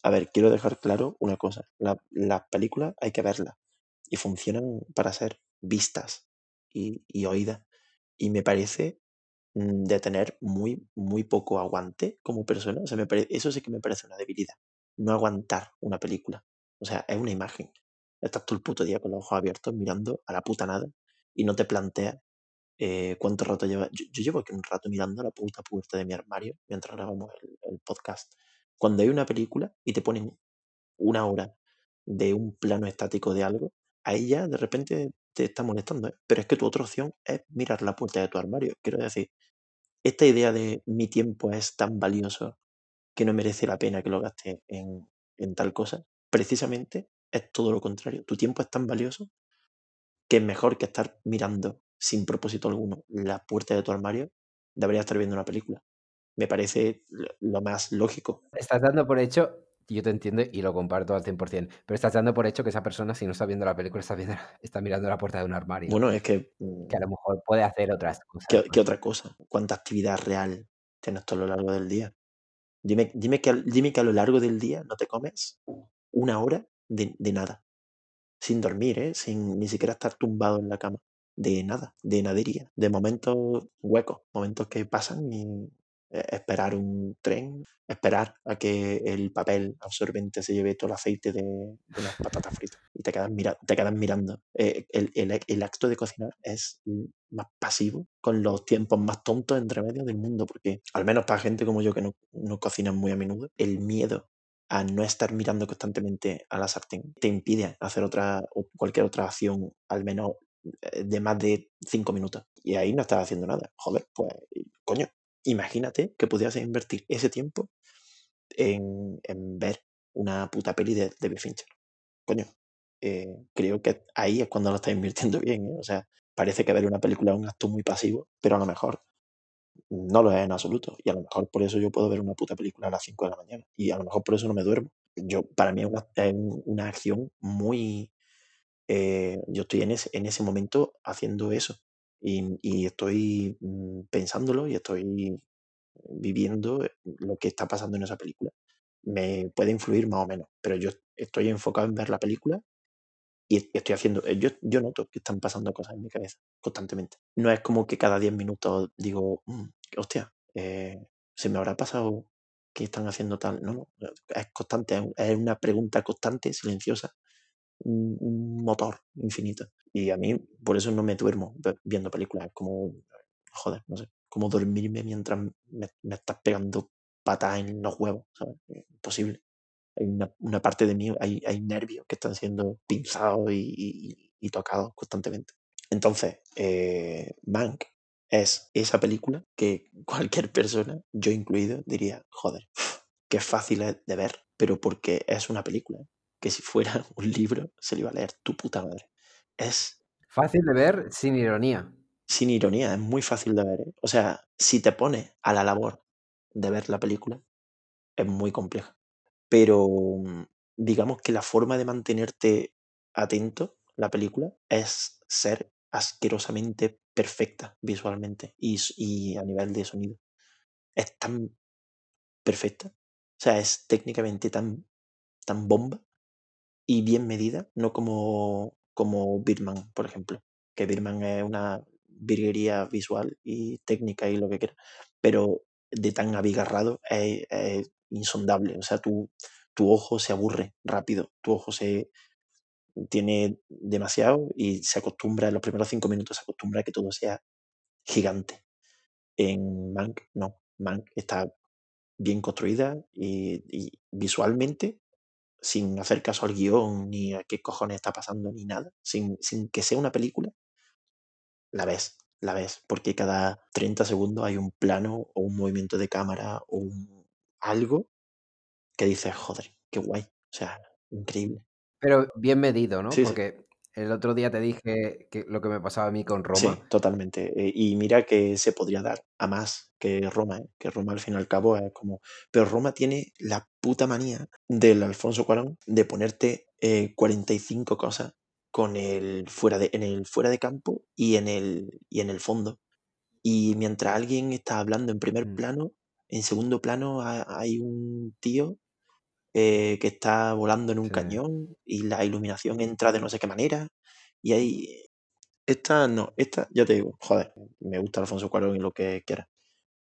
[SPEAKER 1] A ver, quiero dejar claro una cosa. La- las películas hay que verlas y funcionan para ser vistas y, y oídas. Y me parece mm, de tener muy, muy poco aguante como persona. O sea, me pare- eso sí que me parece una debilidad. No aguantar una película. O sea, es una imagen. Estás todo el puto día con los ojos abiertos mirando a la puta nada y no te planteas eh, cuánto rato lleva. Yo, yo llevo aquí un rato mirando a la puta puerta de mi armario mientras grabamos el podcast. Cuando hay una película y te ponen una hora de un plano estático de algo, ahí ya de repente te está molestando. ¿eh? Pero es que tu otra opción es mirar la puerta de tu armario. Quiero decir, esta idea de mi tiempo es tan valioso que no merece la pena que lo gaste en, en tal cosa, precisamente es todo lo contrario. Tu tiempo es tan valioso que es mejor que estar mirando sin propósito alguno la puerta de tu armario, debería estar viendo una película. Me parece lo, más lógico.
[SPEAKER 2] Estás dando por hecho, yo te entiendo y lo comparto al 100%, pero estás dando por hecho que esa persona, si no está viendo la película, está, viendo, está mirando la puerta de un armario.
[SPEAKER 1] Bueno, es que... mm,
[SPEAKER 2] que a lo mejor puede hacer otras cosas.
[SPEAKER 1] ¿Qué, otra cosa? ¿Cuánta actividad real tienes tú a lo largo del día? Dime, dime, que, dime que a lo largo del día no te comes una hora de, de nada. sin dormir, ¿eh? sin ni siquiera estar tumbado en la cama, de nada, de nadería, de momentos huecos, momentos que pasan y esperar un tren, esperar a que el papel absorbente se lleve todo el aceite de, de las patatas fritas y te quedas, mira, te quedas mirando. Eh, el, el- el acto de cocinar es más pasivo, con los tiempos más tontos entre medios del mundo, porque al menos para gente como yo que no, no cocina muy a menudo, el miedo a no estar mirando constantemente a la sartén te impide hacer otra o cualquier otra acción al menos eh, de más de cinco minutos y ahí no estás haciendo nada joder pues coño imagínate que pudieras invertir ese tiempo en, en ver una puta peli de David Fincher coño eh, creo que ahí es cuando lo estás invirtiendo bien ¿eh? o sea parece que ver una película es un acto muy pasivo pero a lo mejor no lo es en absoluto. Y a lo mejor por eso yo puedo ver una puta película a las 5 de la mañana. Y a lo mejor por eso no me duermo. Yo, para mí es una, una acción muy... eh, yo estoy en ese, en ese momento haciendo eso. Y, estoy mm, pensándolo y estoy viviendo lo que está pasando en esa película. Me puede influir más o menos, pero yo estoy enfocado en ver la película y estoy haciendo, eh, yo, yo noto que están pasando cosas en mi cabeza constantemente. No es como que cada 10 minutos digo, "Mm, hostia, eh, se me habrá pasado que están haciendo tal. No, no, es constante, es una pregunta constante, silenciosa, un, motor infinito. Y a mí, por eso no me duermo viendo películas. Es como, joder, no sé, como dormirme mientras me, me estás pegando patas en los huevos, ¿sabes? Es imposible hay una, parte de mí, hay, hay nervios que están siendo pinzados y, y- tocados constantemente. Entonces, eh, Mank es esa película que cualquier persona, yo incluido, diría, joder, qué fácil es de ver, pero porque es una película, ¿eh? Que si fuera un libro se lo iba a leer tu puta madre. Es
[SPEAKER 2] Fácil de ver sin ironía.
[SPEAKER 1] sin ironía, es muy fácil de ver. ¿eh? O sea, si te pones a la labor de ver la película, es muy compleja. Pero mm, digamos que la forma de mantenerte atento, la película, es ser asquerosamente perfecta visualmente y, y a nivel de sonido. Es tan perfecta, o sea, es técnicamente tan, tan bomba y bien medida, no como, como Birdman, por ejemplo, que Birdman es una virguería visual y técnica y lo que quiera, pero de tan abigarrado es, insondable, o sea, tu, tu ojo se aburre rápido, tu ojo se tiene demasiado y se acostumbra, en los primeros cinco minutos se acostumbra a que todo sea gigante. En Mank, no, Mank está bien construida y visualmente sin hacer caso al guion, ni a qué cojones está pasando, ni nada, sin, sin que sea una película, la ves, la ves, porque cada 30 segundos hay un plano o un movimiento de cámara o un- algo que dices, joder, qué guay, o sea, increíble.
[SPEAKER 2] Pero bien medido, ¿no?
[SPEAKER 1] Sí, sí,
[SPEAKER 2] Porque el otro día te dije que lo que me pasaba a mí con
[SPEAKER 1] sí,
[SPEAKER 2] Roma.
[SPEAKER 1] totalmente. Eh, y mira que se podría dar a más que Roma, ¿eh? que Roma al fin y al cabo es como... Pero Roma tiene la puta manía del Alfonso Cuarón de ponerte eh, 45 cosas con el fuera de, en el fuera de campo y en el, y en el fondo. Y mientras alguien está hablando en primer
[SPEAKER 2] Mm,
[SPEAKER 1] plano, en segundo plano ha- hay un tío eh, que está volando en un
[SPEAKER 2] sí.
[SPEAKER 1] cañón y la iluminación entra de no sé qué manera. Y hay... Esta no, esta ya te digo, joder, me gusta Alfonso Cuarón y lo que quiera.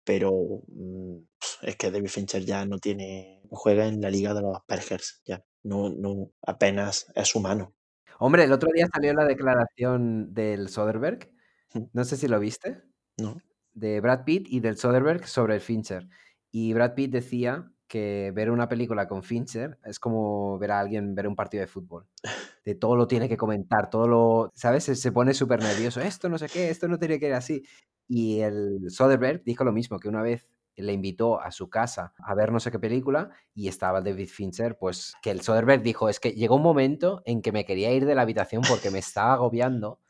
[SPEAKER 1] Pero mm, es que David Fincher ya no tiene... Juega en la liga de los Aspergers, ya. No, no, apenas es humano.
[SPEAKER 2] Hombre, el otro día salió la declaración del Soderbergh. No sé si lo viste.
[SPEAKER 1] No,
[SPEAKER 2] de Brad Pitt y del Soderbergh sobre el Fincher. Y Brad Pitt decía que ver una película con Fincher es como ver a alguien ver un partido de fútbol. De todo lo tiene que comentar, todo lo, ¿sabes? Se, se pone súper nervioso. Esto no sé qué, esto no tiene que ir así. Y el Soderbergh dijo lo mismo, que una vez le invitó a su casa a ver no sé qué película y estaba David Fincher, pues que el Soderbergh dijo, es que llegó un momento en que me quería ir de la habitación porque me estaba agobiando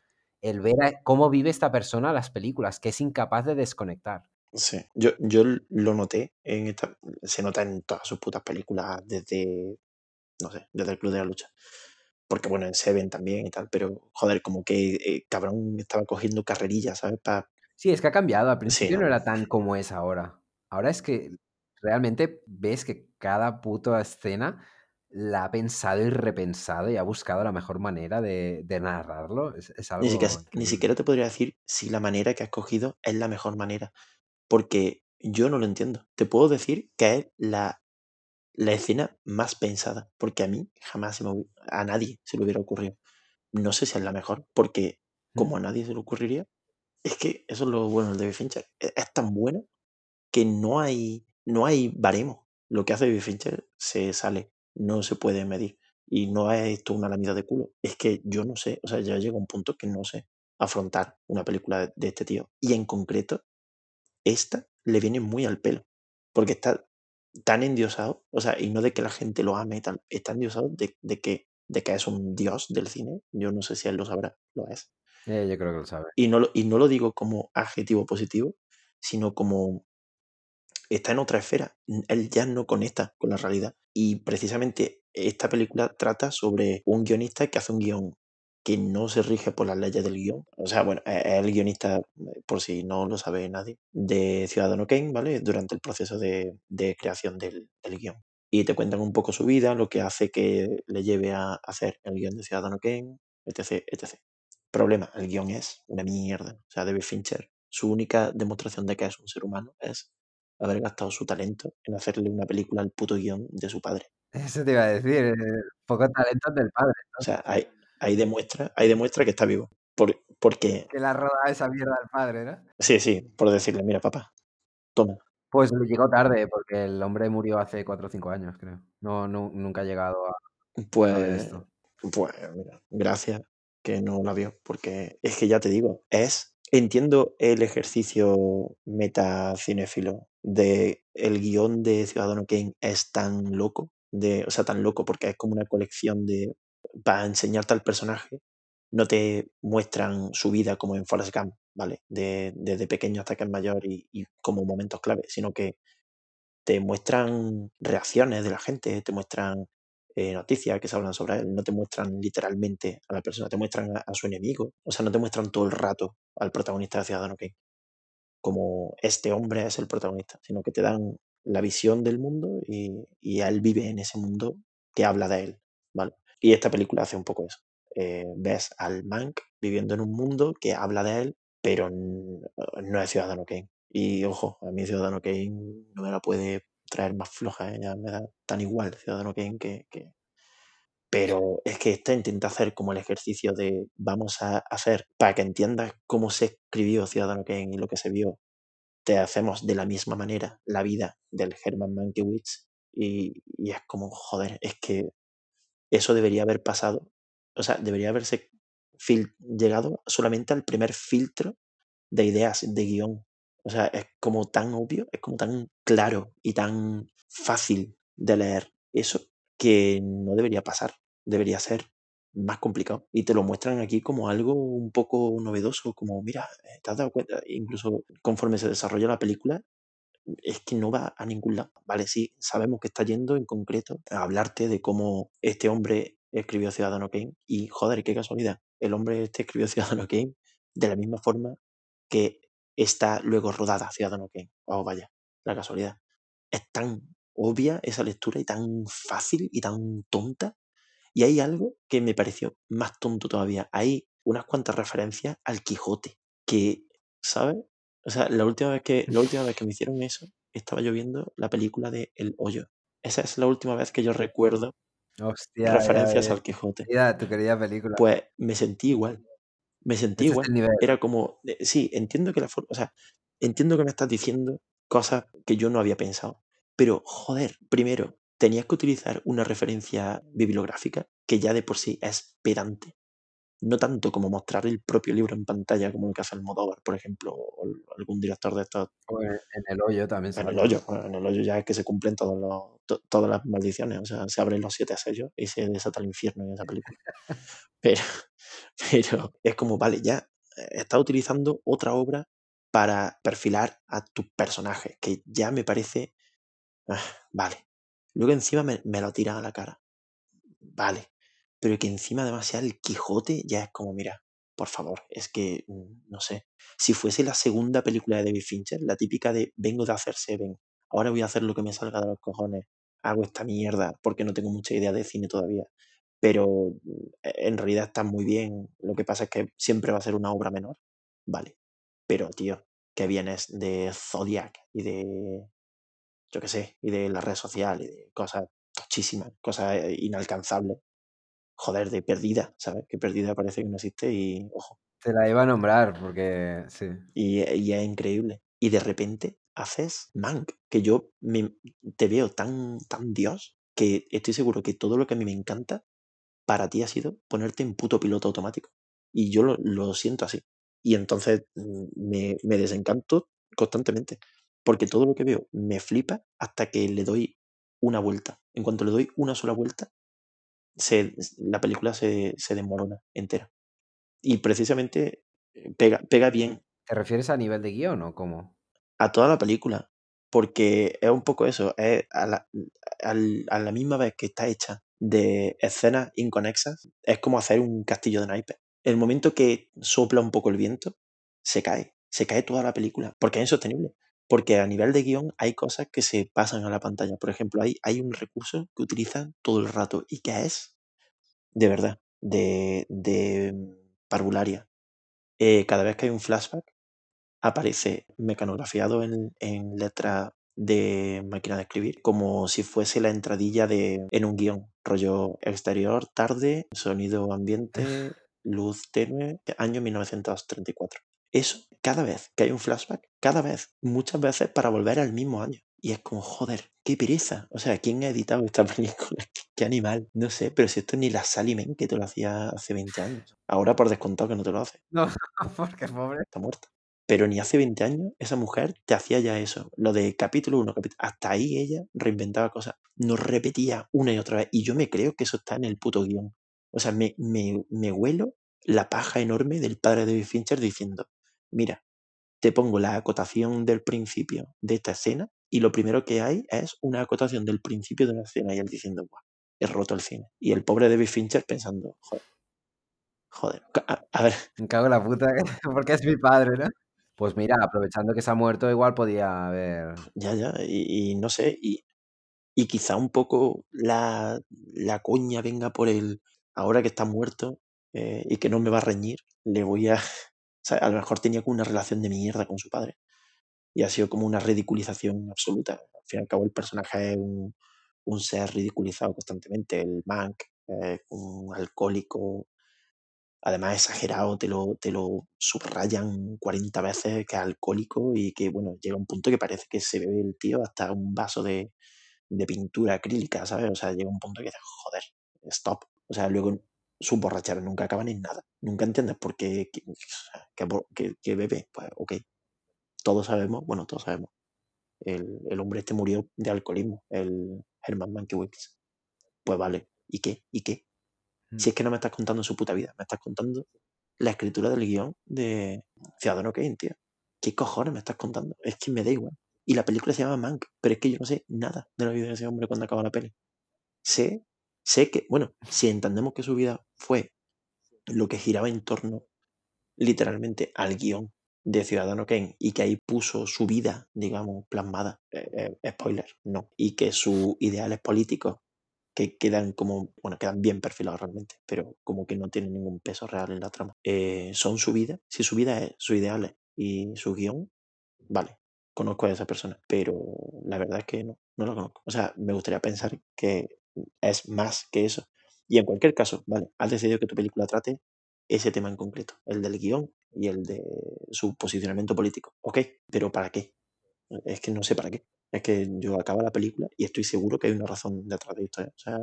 [SPEAKER 2] el ver cómo vive esta persona las películas, que es incapaz de desconectar.
[SPEAKER 1] Sí, yo, yo lo noté en esta, se nota en todas sus putas películas desde, no sé, desde el Club de la Lucha. Porque bueno, en Seven también y tal, pero joder, como que eh, cabrón estaba cogiendo carrerillas, ¿sabes? Pa-
[SPEAKER 2] Sí, es que ha cambiado. Al
[SPEAKER 1] Sí,
[SPEAKER 2] principio
[SPEAKER 1] ¿no?
[SPEAKER 2] no era tan como es ahora. Ahora es que realmente ves que cada puta escena la ha pensado y repensado y ha buscado la mejor manera de, de narrarlo. Es, es
[SPEAKER 1] Ni siquiera, ni siquiera te podría decir si la manera que ha escogido es la mejor manera, porque yo no lo entiendo. Te puedo decir que es la, la escena más pensada, porque a mí jamás se me a nadie se le hubiera ocurrido. No sé si es la mejor, porque
[SPEAKER 2] ¿Mm?
[SPEAKER 1] como a nadie se le ocurriría, es que eso es lo bueno del David Fincher. Es, es tan bueno que no hay, no hay baremo. Lo que hace David Fincher se sale, no se puede medir. Y no es esto una lamida de culo. Es que yo no sé, o sea, ya llega un punto que no sé afrontar una película de, de este tío. Y en concreto, esta le viene muy al pelo. Porque está tan endiosado, o sea, y no de que la gente lo ame y tal, está endiosado de, de que, de que es un dios del cine. Yo no sé si él lo sabrá, lo es.
[SPEAKER 2] Eh, yo creo que lo sabe.
[SPEAKER 1] Y no, lo- y no lo digo como adjetivo positivo, sino como está en otra esfera. Él ya no conecta con la realidad. Y precisamente esta película trata sobre un guionista que hace un guion que no se rige por las leyes del guion. O sea, bueno, es es el guionista, eh, por si no lo sabe nadie, de Ciudadano Kane, ¿vale? Durante el proceso de, de creación del, del guion. Y te cuentan un poco su vida, lo que hace que le lleve a hacer el guion de Ciudadano Kane, etc, etc. Problema, el guion es una mierda. O sea, David Fincher, su única demostración de que es un ser humano es haber gastado su talento en hacerle una película al puto guion de su padre.
[SPEAKER 2] Eso te iba a decir. eh, poco talento del padre.
[SPEAKER 1] O sea, ahí, ahí, demuestra, ahí demuestra que está vivo. Por, porque,
[SPEAKER 2] Que le ha rodado esa mierda al padre, ¿no?
[SPEAKER 1] sí, sí, por decirle, mira, papá, toma.
[SPEAKER 2] Pues le llegó tarde, porque el hombre murió hace 4 o 5 años, creo. No, nu- nunca ha llegado a,
[SPEAKER 1] Pues, pues, mira, gracias que no la vio, porque es que ya te digo, es, entiendo el ejercicio metacinéfilo de el guion de Ciudadano Kane es tan loco, de, o sea, tan loco porque es como una colección de, para enseñarte al personaje, no te muestran su vida como en Forrest Gump, ¿vale? De- Desde pequeño hasta que es mayor y, como momentos clave, sino que te muestran reacciones de la gente, te muestran eh, noticias que se hablan sobre él, no te muestran literalmente a la persona, te muestran a, a su enemigo, o sea, no te muestran todo el rato al protagonista de Ciudadano Kane, como este hombre es el protagonista, sino que te dan la visión del mundo y, y él vive en ese mundo que habla de él, ¿vale? Y esta película hace un poco eso. Eh, ves al Mank viviendo en un mundo que habla de él, pero no es Ciudadano Kane. Y ojo, a mí Ciudadano Kane no me la puede traer más floja, ¿eh? ya me da tan igual Ciudadano Kane que, que- Pero es que esta intenta hacer como el ejercicio de vamos a hacer para que entiendas cómo se escribió Ciudadano Kane y lo que se vio, te hacemos de la misma manera la vida del Herman Mankiewicz y, y es como, joder, es que eso debería haber pasado, o sea, debería haberse llegado solamente al primer filtro de ideas, de guion. O sea, es como tan obvio, es como tan claro y tan fácil de leer eso que no debería pasar, debería ser más complicado. Y te lo muestran aquí como algo un poco novedoso, como, mira, eh, ¿te has dado cuenta? Incluso conforme se desarrolla la película, es que no va a ningún lado. Vale, sí, sabemos que está yendo en concreto a hablarte de cómo este hombre escribió Ciudadano Kane y, joder, qué casualidad, el hombre este escribió Ciudadano Kane de la misma forma que está luego rodada Ciudadano Kane. Oh, vaya, la casualidad. Es tan obvia esa lectura y tan fácil y tan tonta. Y hay algo que me pareció más tonto todavía. Hay unas cuantas referencias al Quijote que, ¿sabes? O sea, la última vez que, la última vez que me hicieron eso, estaba yo viendo la película de El Hoyo. Esa es la última vez que yo recuerdo
[SPEAKER 2] Hostia, ya
[SPEAKER 1] referencias al Quijote.
[SPEAKER 2] Mira, tu querida película.
[SPEAKER 1] Pues me sentí igual. Me sentí
[SPEAKER 2] Este
[SPEAKER 1] igual. Era como, eh, sí, entiendo que la forma, o sea, entiendo que me estás diciendo cosas que yo no había pensado. Pero, joder, primero, tenías que utilizar una referencia bibliográfica que ya de por sí es pedante. No tanto como mostrar el propio libro en pantalla como el que hace Almodóvar, por ejemplo, o el- algún director de estos.
[SPEAKER 2] O en, en el hoyo también
[SPEAKER 1] En el hoyo, bueno, en el hoyo ya es que se cumplen todos los, to- todas las maldiciones, o sea, se abren los siete sellos y se desata el infierno en esa película. Pero, pero es como, vale, ya eh, estás utilizando otra obra para perfilar a tus personajes, que ya me parece, ah, vale. Luego encima me, me lo tiran a la cara, vale. Pero que encima además sea el Quijote, ya es como, mira, por favor, es que, mm, no sé, si fuese la segunda película de David Fincher, la típica de vengo de hacer Seven, ahora voy a hacer lo que me salga de los cojones hago esta mierda porque no tengo mucha idea de cine todavía. Pero en realidad está muy bien. Lo que pasa es que siempre va a ser una obra menor. Vale. Pero, tío, que vienes de Zodiac y de, yo qué sé, y de la red social y de cosas muchísimas, cosas inalcanzables. Joder, de perdida, ¿sabes? Que perdida parece que no existe y, ojo.
[SPEAKER 2] Te la iba a nombrar porque, sí.
[SPEAKER 1] Y, y es increíble. Y de repente haces Mank, que yo me, te veo tan, tan Dios que estoy seguro que todo lo que a mí me encanta para ti ha sido ponerte en puto piloto automático. Y yo lo, lo siento así. Y entonces mm, me, me desencanto constantemente. Porque todo lo que veo me flipa hasta que le doy una vuelta. En cuanto le doy una sola vuelta, se, la película se, se desmorona entera. Y precisamente eh, pega, pega bien.
[SPEAKER 2] ¿Te refieres a nivel de guion o cómo?
[SPEAKER 1] A toda la película. Porque es un poco eso, es a la, a la misma vez que está hecha de escenas inconexas, es como hacer un castillo de naipes. El momento que sopla un poco el viento, se cae. Se cae toda la película. Porque es insostenible. Porque a nivel de guion hay cosas que se pasan a la pantalla. Por ejemplo, hay, hay un recurso que utilizan todo el rato y que es, de verdad, de, de parvularia. Eh, cada vez que hay un flashback, aparece mecanografiado en, en letra de máquina de escribir, como si fuese la entradilla de, en un guion, rollo exterior, tarde, sonido ambiente, luz tenue, año 1934. Eso, cada vez que hay un flashback, cada vez, muchas veces para volver al mismo año. Y es como, joder, qué pereza. O sea, ¿quién ha editado esta película? ¿Qué, qué animal? No sé, pero si esto ni la Sally Men que te lo hacía hace 20 años. Ahora por descontado que no te lo hace.
[SPEAKER 2] No, porque pobre.
[SPEAKER 1] Está muerta. Pero ni hace 20 años esa mujer te hacía ya eso. Lo de capítulo 1, capítulo... hasta ahí ella reinventaba cosas. Nos repetía una y otra vez. Y yo me creo que eso está en el puto guion. O sea, me, me, me huelo la paja enorme del padre de David Fincher diciendo, mira, te pongo la acotación del principio de esta escena y lo primero que hay es una acotación del principio de una escena y él diciendo, guau, he roto el cine. Y el pobre David Fincher pensando, joder, joder, a, a ver.
[SPEAKER 2] Me cago en la puta, porque es mi padre, ¿no? Pues mira, aprovechando que se ha muerto, igual podía haber...
[SPEAKER 1] Ya, ya, y, y no sé, y, y quizá un poco la, la coña venga por el, ahora que está muerto eh, y que no me va a reñir, le voy a... Sea, a lo mejor tenía como una relación de mierda con su padre. Y ha sido como una ridiculización absoluta. Al fin y al cabo, el personaje es un, un ser ridiculizado constantemente. El Mank, eh, un alcohólico, además exagerado, te lo, te lo subrayan 40 veces que es alcohólico y que, bueno, llega un punto que parece que se bebe el tío hasta un vaso de, de pintura acrílica, ¿sabes? O sea, llega un punto que dices, joder, stop. O sea, luego sus borracheras nunca acaban en nada. Nunca entiendes por qué que, que, que bebe. Pues, ok. Todos sabemos, bueno, todos sabemos. El, el hombre este murió de alcoholismo, el Herman Mankiewicz. Pues vale, ¿y qué? ¿Y qué? Si es que no me estás contando su puta vida, me estás contando la escritura del guion de Ciudadano Kane, tío. ¿Qué cojones me estás contando? Es que me da igual. Y la película se llama Mank, pero es que yo no sé nada de la vida de ese hombre cuando acaba la peli. Sé, sé que, bueno, si entendemos que su vida fue lo que giraba en torno literalmente al guion de Ciudadano Kane y que ahí puso su vida, digamos, plasmada, eh, eh, spoiler, no, y que sus ideales políticos que quedan como, bueno, quedan bien perfilados realmente, pero como que no tienen ningún peso real en la trama. Eh, son su vida, si su vida es sus ideales y su guion, vale, conozco a esa persona, pero la verdad es que no, no la conozco. O sea, me gustaría pensar que es más que eso. Y en cualquier caso, vale, has decidido que tu película trate ese tema en concreto, el del guion y el de su posicionamiento político. Ok, pero ¿para qué? Es que no sé para qué. Es que yo acabo la película y estoy seguro que hay una razón detrás de esto. ¿eh? O sea,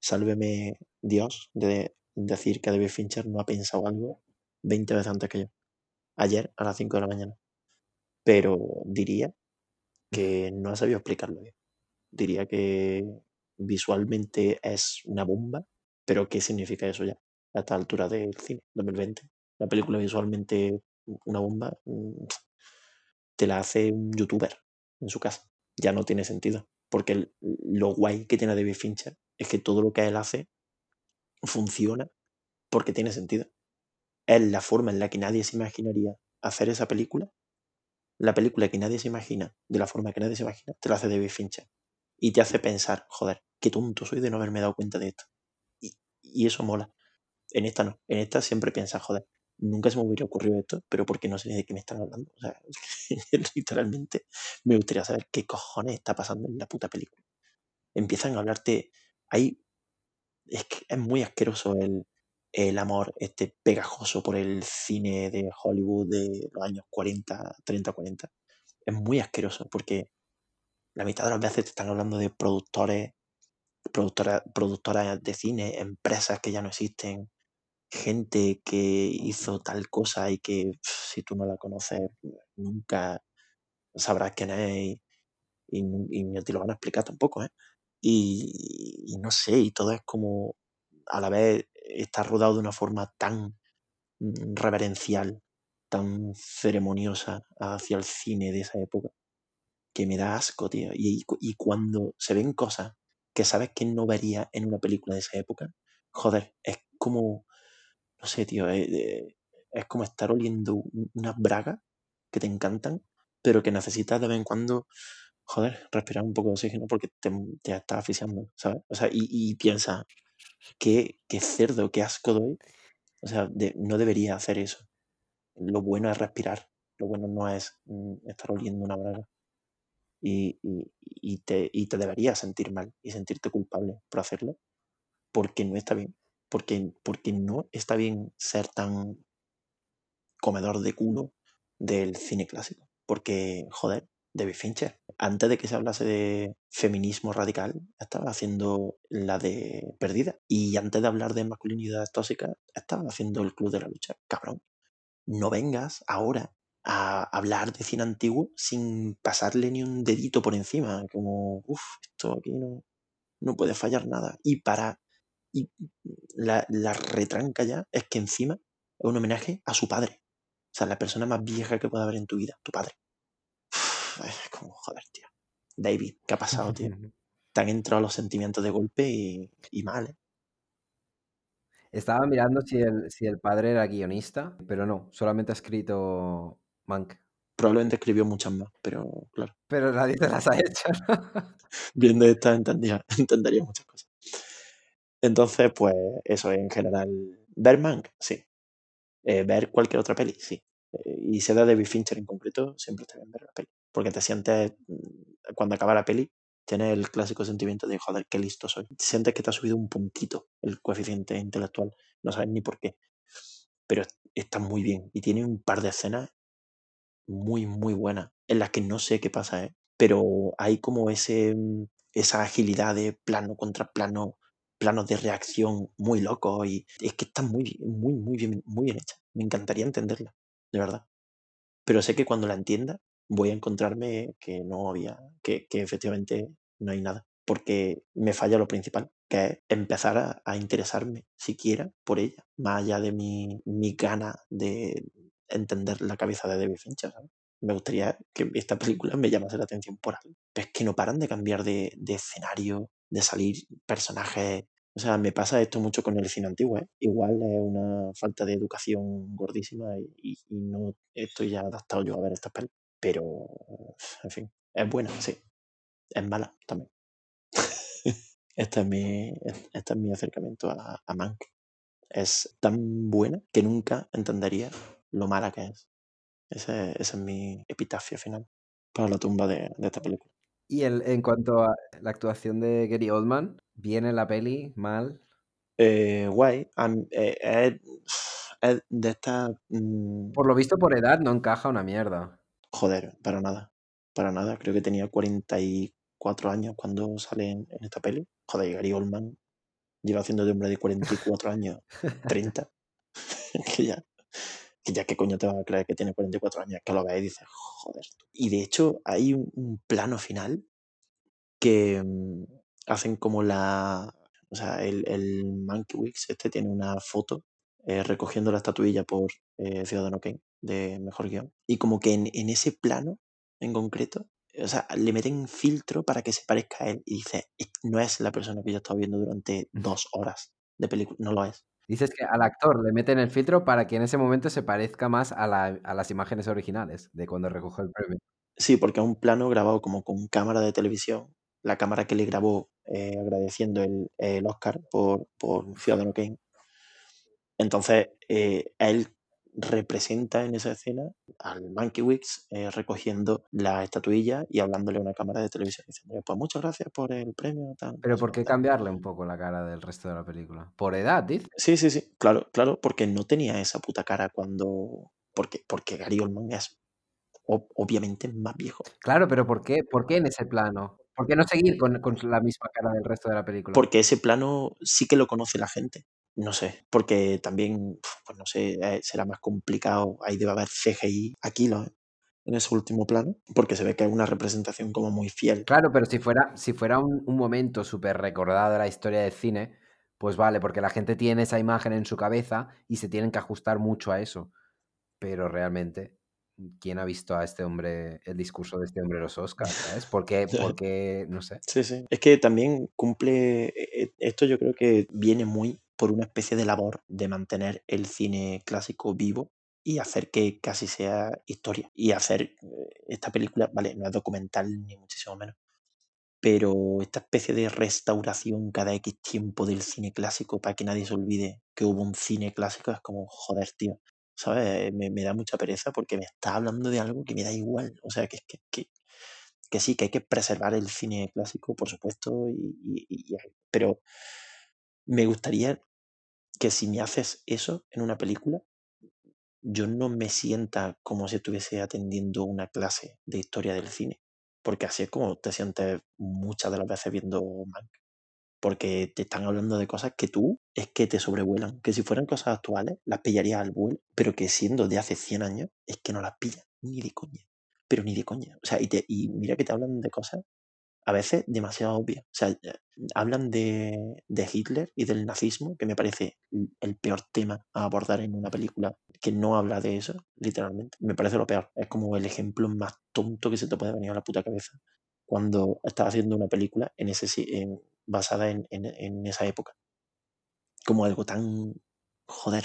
[SPEAKER 1] sálveme Dios de decir que David Fincher no ha pensado algo 20 veces antes que yo. Ayer a las 5 de la mañana. Pero diría que no ha sabido explicarlo bien. Diría que visualmente es una bomba, pero ¿qué significa eso ya? A esta altura del cine, 2020. La película visualmente una bomba te la hace un youtuber en su casa. Ya no tiene sentido. Porque lo guay que tiene David Fincher es que todo lo que él hace funciona porque tiene sentido. Es la forma en la que nadie se imaginaría hacer esa película. La película que nadie se imagina, de la forma que nadie se imagina, te la hace David Fincher. y te hace pensar, joder, qué tonto soy de no haberme dado cuenta de esto. Y, y eso mola. En esta no. En esta siempre piensas, joder, nunca se me hubiera ocurrido esto, pero porque no sé de qué me están hablando. O sea, literalmente me gustaría saber qué cojones está pasando en la puta película. Empiezan a hablarte. Hay. Es que es muy asqueroso el, el amor este pegajoso por el cine de Hollywood de los años 40, 30, 40. Es muy asqueroso porque la mitad de las veces te están hablando de productores, productoras, productoras de cine, empresas que ya no existen, gente que hizo tal cosa y que si tú no la conoces nunca sabrás quién es y, y, y te lo van a explicar tampoco, ¿eh? Y, y no sé, y todo es como a la vez está rodado de una forma tan reverencial, tan ceremoniosa hacia el cine de esa época, que me da asco, tío. Y, y cuando se ven cosas que sabes que no vería en una película de esa época, joder, es como, no sé, tío, es, es como estar oliendo un- unas bragas que te encantan, pero que necesitas de vez en cuando, joder, respirar un poco de oxígeno porque te, te estás asfixiando, ¿sabes? O sea, y, y piensa, qué, qué cerdo, qué asco doy. O sea, no debería hacer eso. Lo bueno es respirar. Lo bueno no es mm, estar oliendo una braga. Y, y, y te, y te deberías sentir mal y sentirte culpable por hacerlo porque no está bien. Porque, porque no está bien ser tan comedor de culo del cine clásico. Porque, joder, David Fincher, antes de que se hablase de feminismo radical, estaba haciendo la de Perdida. Y antes de hablar de masculinidad tóxica, estaba haciendo el Club de la Lucha. Cabrón, no vengas ahora a hablar de cine antiguo sin pasarle ni un dedito por encima. Como, uff, esto aquí no, no puede fallar nada. Y para. Y la, la retranca ya es que encima es un homenaje a su padre. O sea, la persona más vieja que pueda haber en tu vida, tu padre. Uf, es como, joder, tío. David, ¿qué ha pasado, tío? Te han entrado los sentimientos de golpe y, y mal, ¿eh?
[SPEAKER 2] Estaba mirando si el, si el padre era guionista, pero no, solamente ha escrito Mank.
[SPEAKER 1] Probablemente escribió muchas más, pero claro.
[SPEAKER 2] Pero nadie te las ha hecho. ¿no?
[SPEAKER 1] Viendo esta entendía, entendería muchas cosas. Entonces, pues eso en general. ¿Ver Mank? Sí. Eh, ¿Ver cualquier otra peli? Sí. Eh, y si es de David Fincher en concreto, siempre está bien ver la peli. Porque te sientes, mm, cuando acaba la peli, tienes el clásico sentimiento de, joder, qué listo soy. Sientes que te ha subido un puntito el coeficiente intelectual. No sabes ni por qué. Pero está muy bien. Y tiene un par de escenas muy, muy buenas, en las que no sé qué pasa, ¿eh? pero hay como ese, mm, esa agilidad de plano contra plano, planos de reacción muy locos y es que está muy, muy, muy bien, muy bien hecha. Me encantaría entenderla, de verdad. Pero sé que cuando la entienda voy a encontrarme que no había, que, que efectivamente no hay nada, porque me falla lo principal, que es empezar a, a interesarme siquiera por ella, más allá de mi, mi gana de entender la cabeza de David Fincher, ¿sabes? Me gustaría que esta película me llamase la atención por algo. Pero es que no paran de cambiar de, escenario, de salir personajes. O sea, me pasa esto mucho con el cine antiguo, ¿eh? Igual es una falta de educación gordísima y, no estoy ya adaptado yo a ver estas pelis. Pero, en fin, es buena, sí. Es mala también. Este es mi, este es mi acercamiento a, a. Es tan buena que nunca entendería lo mala que es. Ese, ese es mi epitafio final para la tumba de, de esta película.
[SPEAKER 2] Y el, en cuanto a la actuación de Gary Oldman, ¿bien en la peli? ¿Mal?
[SPEAKER 1] Eh, guay. eh, es de estas... mm,
[SPEAKER 2] Por lo visto, por edad no encaja una mierda.
[SPEAKER 1] joder, para nada. Para nada. Creo que tenía 44 años cuando sale en, en esta peli. Joder, Gary Oldman lleva haciendo de hombre de 44 años 30. que ya, que ya qué coño te vas a creer que tiene 44 años, que lo ves y dices, joder. tú". Y de hecho hay un, un plano final que mm, hacen como la... O sea, el, el Monkey Wix este tiene una foto eh, recogiendo la estatuilla por eh, Ciudadano Kane de Mejor Guión. Y como que en, en ese plano en concreto, o sea, le meten filtro para que se parezca a él. Y dice, "Es- no es la persona que yo he estado viendo durante dos horas de película, no lo es.
[SPEAKER 2] Dices que al actor le meten el filtro para que en ese momento se parezca más a, la- a las imágenes originales de cuando recogió el premio.
[SPEAKER 1] Sí, porque es un plano grabado como con cámara de televisión la cámara que le grabó eh, agradeciendo el, el Oscar por, por Ciudadano Kane. Entonces, eh, él representa en esa escena al Mankiewicz eh, recogiendo la estatuilla y hablándole a una cámara de televisión diciendo, pues muchas gracias por el premio.
[SPEAKER 2] Pero ¿por qué
[SPEAKER 1] cuánto".
[SPEAKER 2] cambiarle un poco la cara del resto de la película? ¿Por edad, dice?
[SPEAKER 1] Sí, sí, sí, claro, claro, porque no tenía esa puta cara cuando... Porque, porque Gary Oldman es ob- obviamente más viejo.
[SPEAKER 2] Claro, pero ¿por qué? ¿Por qué en ese plano? ¿Por qué no seguir con, con la misma cara del resto de la película?
[SPEAKER 1] Porque ese plano sí que lo conoce la gente. No sé, porque también, pues no sé, eh, será más complicado. Ahí debe haber CGI aquí lo, en ese último plano, porque se ve que es una representación como muy fiel.
[SPEAKER 2] Claro, pero si fuera, si fuera un, un momento súper recordado de la historia del cine, pues vale, porque la gente tiene esa imagen en su cabeza y se tienen que ajustar mucho a eso. Pero realmente, ¿quién ha visto a este hombre, el discurso de este hombre los Oscars? ¿Sabes? ¿Por qué? Porque, no sé.
[SPEAKER 1] Sí, sí. Es que también cumple, eh, esto yo creo que viene muy por una especie de labor de mantener el cine clásico vivo y hacer que casi sea historia. Y hacer eh, esta película, vale, no es documental ni muchísimo menos, pero esta especie de restauración cada X tiempo del cine clásico para que nadie se olvide que hubo un cine clásico es como, joder, tío. ¿Sabes? Me, da mucha pereza porque me está hablando de algo que me da igual. O sea, que, que, que, sí, que hay que preservar el cine clásico, por supuesto, y- pero me gustaría que si me haces eso en una película, yo no me sienta como si estuviese atendiendo una clase de historia del cine, porque así es como te sientes muchas de las veces viendo Mank, porque te están hablando de cosas que tú es que te sobrevuelan, que si fueran cosas actuales las pillarías al vuelo, pero que siendo de hace 100 años es que no las pillas ni de coña, pero ni de coña. O sea, y, te, y mira que te hablan de cosas a veces demasiado obvias. O sea, eh, hablan de, de Hitler y del nazismo, que me parece el peor tema a abordar en una película que no habla de eso, literalmente. Me parece lo peor. Es como el ejemplo más tonto que se te puede venir a la puta cabeza cuando estás haciendo una película en ese, en- basada en, en- esa época. Como algo tan... Joder.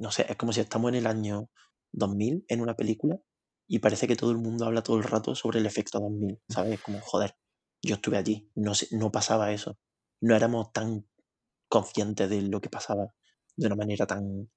[SPEAKER 1] No sé, es como si estamos en el año 2000 en una película y parece que todo el mundo habla todo el rato sobre el efecto 2000, ¿sabes? Es como, joder, yo estuve allí, no, no pasaba eso. No éramos tan conscientes de lo que pasaba de una manera tan,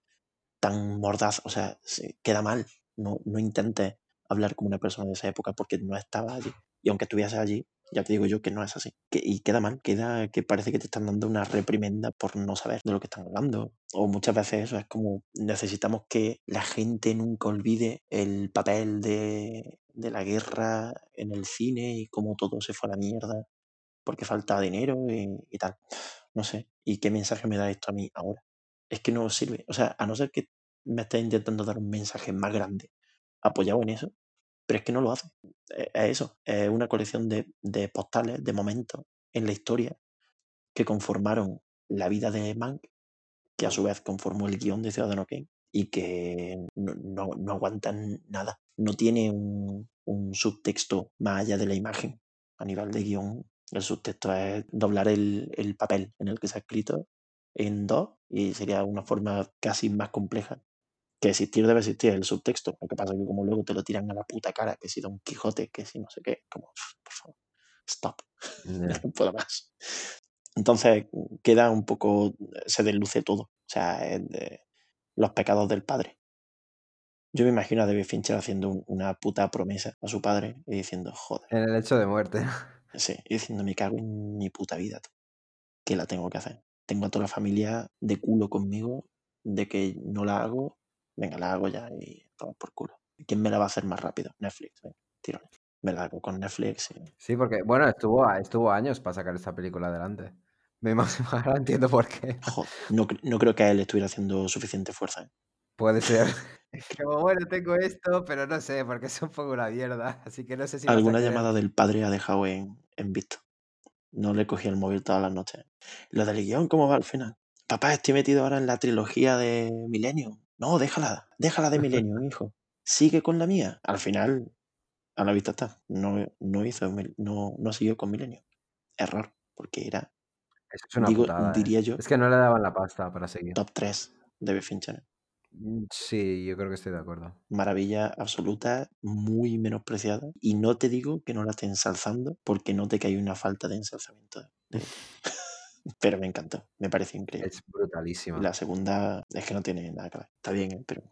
[SPEAKER 1] tan mordaz. O sea, se- queda mal. No, no intentes hablar como una persona de esa época porque no estaba allí. Y aunque estuviese allí, ya te digo yo que no es así. Que, y queda mal, queda que parece que te están dando una reprimenda por no saber de lo que están hablando. O muchas veces eso es como necesitamos que la gente nunca olvide el papel de, de la guerra en el cine y cómo todo se fue a la mierda porque falta dinero y, tal. No sé. ¿Y qué mensaje me da esto a mí ahora? Es que no sirve. O sea, a no ser que me estés intentando dar un mensaje más grande apoyado en eso, pero es que no lo hace. Es es eso. Es una colección de, de postales, de momentos en la historia que conformaron la vida de Mank, que a su vez conformó el guion de Ciudadano Kane y que no, no, no aguantan nada. No tiene un, un subtexto más allá de la imagen. A nivel de guion, el subtexto es doblar el, el papel en el que se ha escrito en dos y sería una forma casi más compleja. Que existir debe existir el subtexto. Lo que pasa es que como luego te lo tiran a la puta cara, que si Don Quijote, que si no sé qué, como, por favor, stop,
[SPEAKER 2] Ya.
[SPEAKER 1] no puedo más. Entonces queda un poco, se desluce todo. O sea, es de los pecados del padre. Yo me imagino a David Fincher haciendo un- una puta promesa a su padre y diciendo, joder,
[SPEAKER 2] En el hecho de muerte.
[SPEAKER 1] sí, y diciendo, me cago en mi puta vida, tú, que la tengo que hacer. Tengo a toda la familia de culo conmigo, de que no la hago, venga, la hago ya y toma por culo. ¿Quién me la va a hacer más rápido? Netflix, venga. Me la hago con Netflix y
[SPEAKER 2] Sí, porque, bueno, estuvo, estuvo años para sacar esta película adelante. Me imagino, ahora entiendo por qué.
[SPEAKER 1] Joder, no, no creo que a él estuviera haciendo suficiente fuerza. ¿eh?
[SPEAKER 2] Puede ser. Como, bueno, tengo esto, pero no sé, porque es un poco una mierda. Así que no sé si
[SPEAKER 1] Alguna llamada del padre ha dejado en, en visto. No le cogía el móvil todas las noches. Lo del guion, ¿cómo va al final? Papá, estoy metido ahora en la trilogía de Millennium. No, déjala, déjala de Millennium, hijo. Sigue con la mía. Al final, a la vista está. No, no hizo, no, no siguió con Millennium. Error, porque era,
[SPEAKER 2] Eso es una
[SPEAKER 1] digo,
[SPEAKER 2] putada, ¿eh?
[SPEAKER 1] diría yo,
[SPEAKER 2] Es que no le daban la pasta para seguir.
[SPEAKER 1] top 3 de Fincher.
[SPEAKER 2] Mm, Sí, yo creo que estoy de acuerdo.
[SPEAKER 1] Maravilla absoluta, muy menospreciada. Y no te digo que no la esté ensalzando, porque note que hay una falta de ensalzamiento de. Pero me encantó, me parece increíble.
[SPEAKER 2] Es brutalísima.
[SPEAKER 1] La segunda es que no tiene nada que ver. Está bien, ¿eh? pero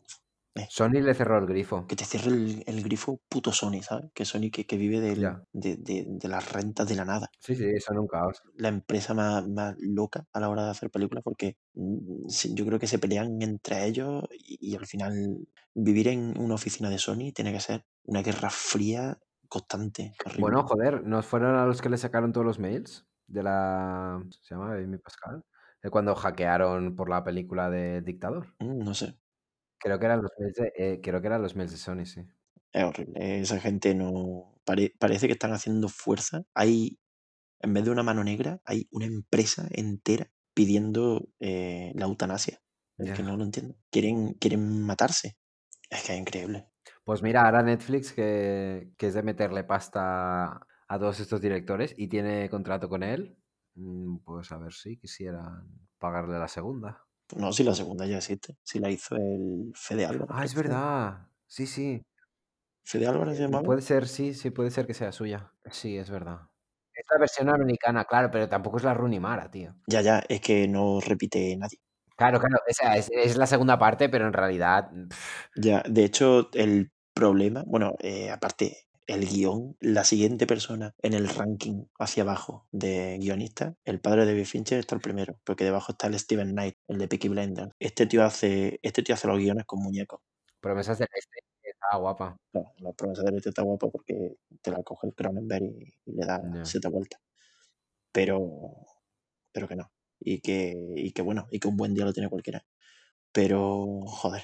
[SPEAKER 2] Sony le cerró el grifo.
[SPEAKER 1] que te cierre el, el grifo puto Sony, ¿sabes? Que Sony que, que vive del- de, de- de las rentas de la nada.
[SPEAKER 2] Sí, sí, son un caos.
[SPEAKER 1] La empresa más, más loca a la hora de hacer películas porque mm, yo creo que se pelean entre ellos y, y al final vivir en una oficina de Sony tiene que ser una guerra fría constante. horrible.
[SPEAKER 2] Bueno, joder, ¿nos fueron a los que le sacaron todos los mails? De la... ¿Se llama Amy Pascal? De cuando hackearon por la película de Dictador.
[SPEAKER 1] Mm, no sé,
[SPEAKER 2] Creo que eran los mails de, eh, creo que eran los mails de Sony, sí.
[SPEAKER 1] es horrible. Esa gente no... pare- parece que están haciendo fuerza. Hay, en vez de una mano negra, hay una empresa entera pidiendo eh, la eutanasia. Es que no lo entiendo. Quieren, quieren matarse. Es que es increíble.
[SPEAKER 2] Pues mira, ahora Netflix, que, que es de meterle pasta a todos estos directores y tiene contrato con él, mm, pues a ver si quisieran pagarle la segunda.
[SPEAKER 1] No, si la segunda ya existe. Si la hizo el Fede Álvarez.
[SPEAKER 2] Ah, es verdad. Sí, sí.
[SPEAKER 1] Fede Álvarez se
[SPEAKER 2] Eh,
[SPEAKER 1] llamaba.
[SPEAKER 2] Puede ser, sí, sí, puede ser que sea suya. Sí, es verdad. Es la versión americana, claro, pero tampoco es la Rooney Mara, tío.
[SPEAKER 1] Ya, ya, es que no repite nadie.
[SPEAKER 2] Claro, claro, o sea, es, es la segunda parte, pero en realidad. pff,
[SPEAKER 1] Ya, de hecho, el problema, bueno, eh, aparte, el guion, la siguiente persona en el ranking hacia abajo de guionistas, el padre de David Fincher está el primero, porque debajo está el Steven Knight, el de Peaky Blinders. Este tío hace, este tío hace los guiones con muñecos.
[SPEAKER 2] promesas del este, estaba guapa.
[SPEAKER 1] Claro, la promesa de este está guapa porque te la coge el Cronenberg y, y le da
[SPEAKER 2] Ya.
[SPEAKER 1] siete vueltas. Pero, pero que no. Y que, y que bueno, y que un buen día lo tiene cualquiera. Pero, joder.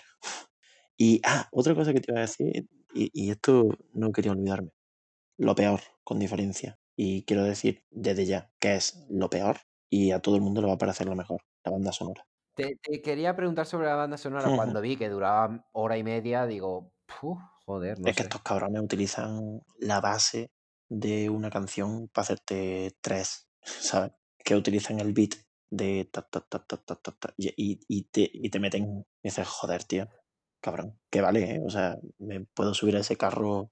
[SPEAKER 1] Y, ah, otra cosa que te iba a decir, y, y esto no quería olvidarme. Lo peor, con diferencia. Y quiero decir desde ya que es lo peor y a todo el mundo le va a parecer lo mejor, la banda sonora.
[SPEAKER 2] Te, te quería preguntar sobre la banda sonora. Cuando vi que duraba hora y media, digo, "Puf, joder, no
[SPEAKER 1] es que
[SPEAKER 2] sé.
[SPEAKER 1] estos cabrones utilizan la base de una canción para hacerte tres, ¿sabes? Que utilizan el beat de ta ta ta ta ta ta, ta, y- y te, y te meten y dices, joder, tío, cabrón, que vale, ¿eh? O sea, me puedo subir a ese carro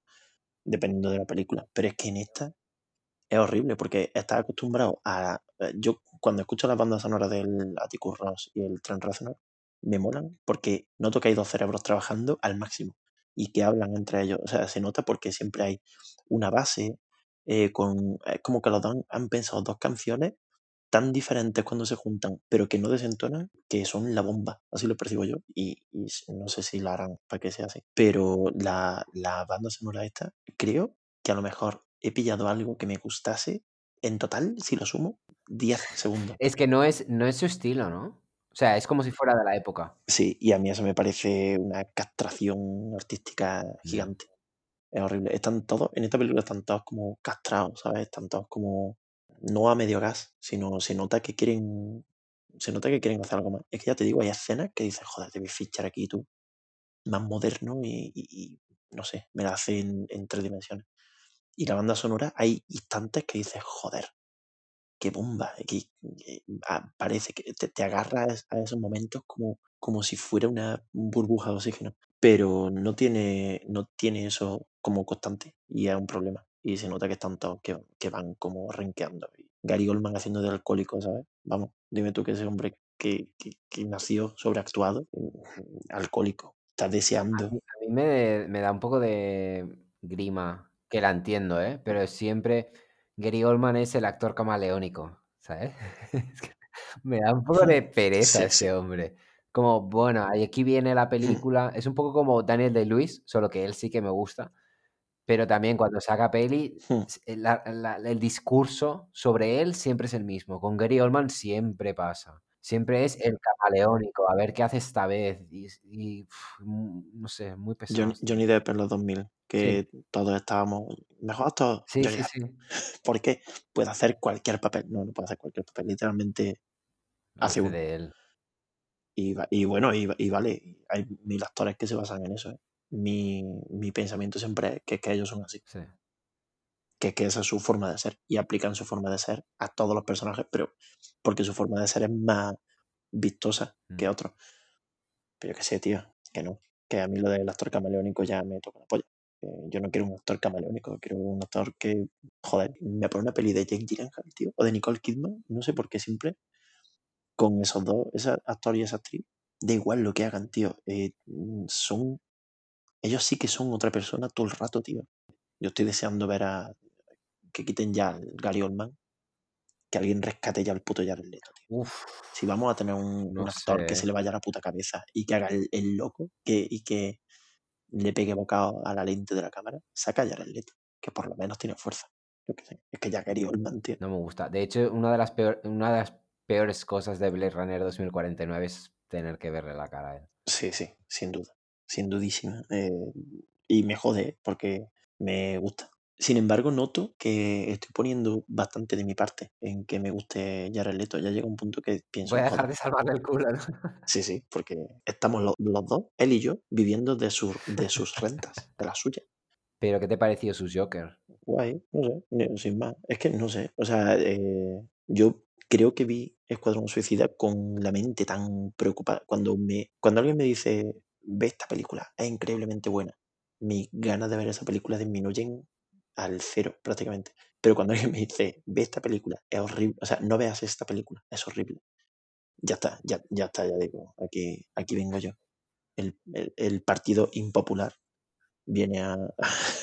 [SPEAKER 1] dependiendo de la película, pero es que en esta es horrible porque estás acostumbrado a... eh, Yo cuando escucho las bandas sonoras del Atticus Ross y el Trent Reznor, me molan porque noto que hay dos cerebros trabajando al máximo y que hablan entre ellos. O sea, se nota porque siempre hay una base eh, con... Es como que los dos han pensado dos canciones tan diferentes cuando se juntan, pero que no desentonan, que son la bomba. Así lo percibo yo y, no sé si la harán para que sea así. Pero la, la banda sonora esta, creo que a lo mejor he pillado algo que me gustase en total, si lo sumo, 10 segundos.
[SPEAKER 2] Es que no es, no es su estilo, ¿no? O sea, es como si fuera de la época.
[SPEAKER 1] Sí, y a mí eso me parece una castración artística gigante. Es horrible. Están todos, en esta película están todos como castrados, ¿sabes? Están todos como, no a medio gas, sino se nota que quieren, se nota que quieren hacer algo más. Es que ya te digo, hay escenas que dices, joder, te voy fichar aquí tú, más moderno y, no sé, me la hace en, tres dimensiones. Y la banda sonora, hay instantes que dices, joder, qué bomba, que, ah, parece que te, te agarras a esos momentos como, como si fuera una burbuja de oxígeno, pero no tiene, no tiene eso como constante y es un problema. Y se nota que están todos que, que van como renqueando. Gary Oldman haciendo de alcohólico, ¿sabes? Vamos, dime tú que ese hombre que, que, que nació sobreactuado, mm, alcohólico, está
[SPEAKER 2] A
[SPEAKER 1] deseando.
[SPEAKER 2] mí, a mí me, me da un poco de grima, que la entiendo, ¿eh? Pero siempre Gary Oldman es el actor camaleónico, ¿sabes? Es que me da un poco de pereza
[SPEAKER 1] Sí,
[SPEAKER 2] ese
[SPEAKER 1] sí.
[SPEAKER 2] hombre. Como, bueno, aquí viene la película. Es un poco como Daniel Day-Lewis, solo que él sí que me gusta. Pero también cuando saca peli,
[SPEAKER 1] Hmm.
[SPEAKER 2] la- la- el discurso sobre él siempre es el mismo. Con Gary Oldman siempre pasa. Siempre es el camaleónico, a ver qué hace esta vez. Y, no sé, muy pesado.
[SPEAKER 1] Johnny, Johnny Depp en los 2000,
[SPEAKER 2] Sí,
[SPEAKER 1] que todos estábamos, mejor actor,
[SPEAKER 2] sí,
[SPEAKER 1] Johnny
[SPEAKER 2] sí,
[SPEAKER 1] Depp,
[SPEAKER 2] sí.
[SPEAKER 1] porque puede hacer cualquier papel, no, no puede hacer cualquier papel, literalmente hace
[SPEAKER 2] Hace
[SPEAKER 1] uno.
[SPEAKER 2] de él.
[SPEAKER 1] Y bueno, y, y vale, hay mil actores que se basan en eso. ¿eh? Mi, mi pensamiento siempre es que, es que ellos son así,
[SPEAKER 2] Sí.
[SPEAKER 1] que, que esa es su forma de ser y aplican su forma de ser a todos los personajes, pero porque su forma de ser es más vistosa que
[SPEAKER 2] Mm.
[SPEAKER 1] otros. Pero yo qué sé, tío, que no, que a mí lo del actor camaleónico ya me toca la polla. Eh, yo no quiero un actor camaleónico, quiero un actor que, joder, me pone una peli de Jake Gyllenhaal, tío, o de Nicole Kidman, no sé por qué siempre, con esos dos, ese actor y esa actriz, da igual lo que hagan, tío, eh, son, ellos sí que son otra persona todo el rato, tío. Yo estoy deseando ver a, que quiten ya al Gary Oldman, que alguien rescate ya al puto Jared Leto, tío.
[SPEAKER 2] Uf,
[SPEAKER 1] Si vamos a tener un,
[SPEAKER 2] No
[SPEAKER 1] un actor que se le vaya la puta cabeza y que haga el, el loco que, y que le pegue bocado a la lente de la cámara, saca a Jared Leto, que por lo menos tiene fuerza. Yo qué sé. Es que ya Gary Oldman, tío.
[SPEAKER 2] no me gusta. De hecho, una de las, peor- una de las peores cosas de Blade Runner 2049 es tener que verle la cara a él.
[SPEAKER 1] Sí, sí, sin duda. Sin dudísima. Eh, y me jode, porque me gusta. Sin embargo, noto que estoy poniendo bastante de mi parte en que me guste Jared Leto. Ya llega un punto que pienso,
[SPEAKER 2] Voy a
[SPEAKER 1] joder,
[SPEAKER 2] dejar de salvarle el culo, ¿no?
[SPEAKER 1] Sí, sí, porque estamos lo- los, dos, él y yo, viviendo de, sus de sus rentas, de las suyas.
[SPEAKER 2] Pero, ¿qué te pareció su Joker?
[SPEAKER 1] Guay, no sé, sin más. Es que no sé, o sea, eh, yo creo que vi Escuadrón Suicida con la mente tan preocupada. Cuando, me, cuando alguien me dice, ve esta película, es increíblemente buena, mis ganas de ver esa película disminuyen al cero prácticamente. Pero cuando alguien me dice, ve esta película, es horrible, o sea, no veas esta película, es horrible. Ya está, ya, ya está, ya digo, aquí, aquí vengo yo. El, el- el partido impopular viene a...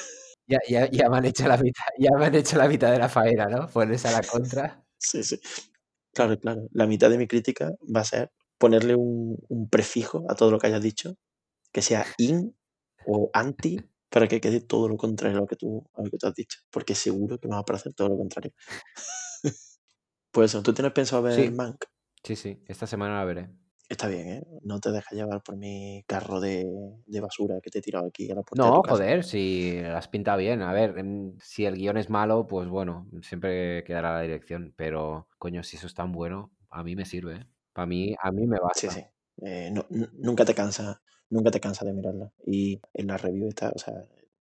[SPEAKER 2] Ya, ya, ya me han hecho la mitad, ya me han hecho la mitad de la faena, ¿no? Pones a la contra.
[SPEAKER 1] sí, sí. Claro, claro. La mitad de mi crítica va a ser ponerle un, un prefijo a todo lo que hayas dicho, que sea in o anti, para que quede todo lo contrario a lo que tú, a lo que tú has dicho. Porque seguro que me va a parecer todo lo contrario. pues eso, ¿tú tienes pensado ver
[SPEAKER 2] Sí.
[SPEAKER 1] Mank?
[SPEAKER 2] Sí, sí, esta semana la veré.
[SPEAKER 1] Está bien, ¿eh? No te dejas llevar por mi carro de, de basura que te he tirado aquí a la puerta de
[SPEAKER 2] No,
[SPEAKER 1] casa.
[SPEAKER 2] joder, si las pinta bien. A ver, em, si el guion es malo, pues bueno, siempre quedará la dirección. Pero, coño, si eso es tan bueno, a mí me sirve. ¿eh? Para mí, a mí me
[SPEAKER 1] Sí,
[SPEAKER 2] basta.
[SPEAKER 1] sí. Eh, no- n- nunca te cansa, nunca te cansa de mirarla. Y en la review está, o sea,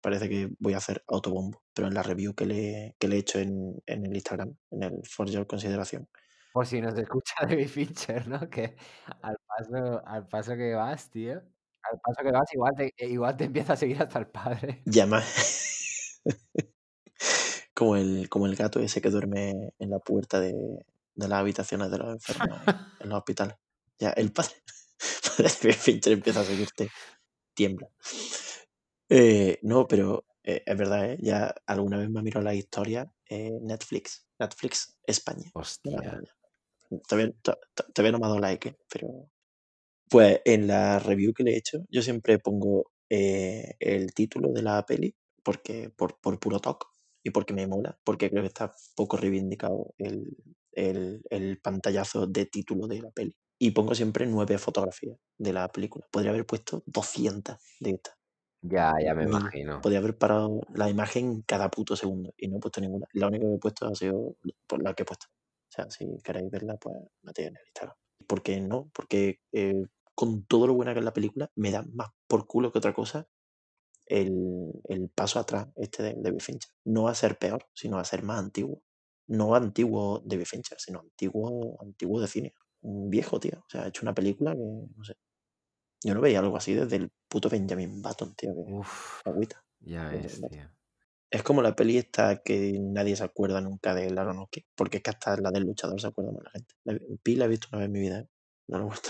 [SPEAKER 1] parece que voy a hacer autobombo, pero en la review que le, que le he hecho en, en el Instagram, en el For Your Consideración,
[SPEAKER 2] Por si nos escucha David Fincher, ¿no? Que al paso, al paso que vas, tío. Al paso que vas, igual te, igual te empieza a seguir hasta el padre.
[SPEAKER 1] llama como el, como el gato ese que duerme en la puerta de, de las habitaciones de los enfermos en, los hospitales. Ya, el padre, Fincher empieza a seguirte, tiembla. Eh, no, pero eh, es verdad, ¿eh? ya alguna vez me ha mirado la historia Netflix, Netflix España.
[SPEAKER 2] Hostia.
[SPEAKER 1] Todavía, to- to- todavía no me ha dado like, ¿eh? pero pues en la review que le he hecho, yo siempre pongo eh, el título de la peli porque por, por puro toque y porque me mola, porque creo que está poco reivindicado el, el, el pantallazo de título de la peli. Y pongo siempre nueve fotografías de la película. Podría haber puesto 200 de estas.
[SPEAKER 2] Ya, ya me imagino.
[SPEAKER 1] Podría haber parado la imagen cada puto segundo y no he puesto ninguna. La única que he puesto ha sido por la que he puesto. O sea, si queréis verla, pues la tenéis en el Instagram. ¿Por qué no? Porque eh, con todo lo buena que es la película, me da más por culo que otra cosa el, el paso atrás este de David Fincher. No va a ser peor, sino va a ser más antiguo. No antiguo de Fincher, sino antiguo, antiguo de cine. Viejo, tío. O sea, ha hecho una película que, no sé. Yo no veía algo así desde el puto Benjamin Button, tío, que
[SPEAKER 2] Uf,
[SPEAKER 1] agüita.
[SPEAKER 2] ya ves, tío.
[SPEAKER 1] Es como la peli esta que nadie se acuerda nunca de Aronofsky, porque es que hasta la del luchador se acuerda más la gente. La, Pi la he visto una vez en mi vida, ¿eh? no lo he vuelto.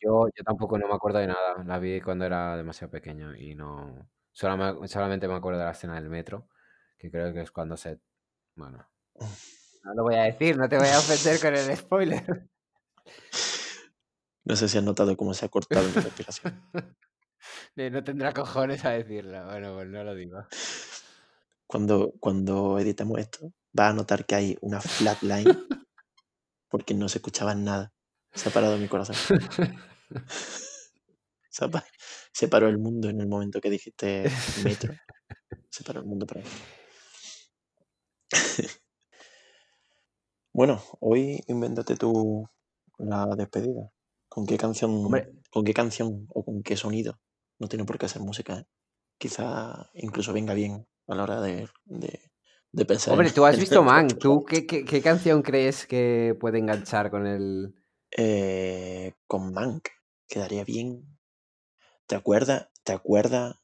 [SPEAKER 2] Yo, yo tampoco no me acuerdo de nada. La vi cuando era demasiado pequeño y no. solamente me acuerdo de la escena del metro, que creo que es cuando se. Bueno. No lo voy a decir, no te voy a ofender con el spoiler.
[SPEAKER 1] No sé si has notado cómo se ha cortado mi respiración.
[SPEAKER 2] No tendrá cojones a decirlo. Bueno, pues no lo digo.
[SPEAKER 1] Cuando, cuando editemos esto, vas a notar que hay una flatline porque no se escuchaba nada. Se ha parado mi corazón. Se, paró el mundo en el momento que dijiste metro. Se paró el mundo para mí. Bueno, hoy invéntate tú la despedida. ¿Con qué canción,
[SPEAKER 2] Hombre.
[SPEAKER 1] con qué canción o con qué sonido? No tiene por qué ser música. ¿eh? Quizá incluso venga bien a la hora de, de, de pensar.
[SPEAKER 2] Hombre,
[SPEAKER 1] en-
[SPEAKER 2] tú has visto
[SPEAKER 1] el
[SPEAKER 2] Man. ¿Tú qué, qué, qué canción crees que puede enganchar con el.
[SPEAKER 1] Eh, con Mank quedaría bien. ¿Te acuerdas? ¿Te acuerdas?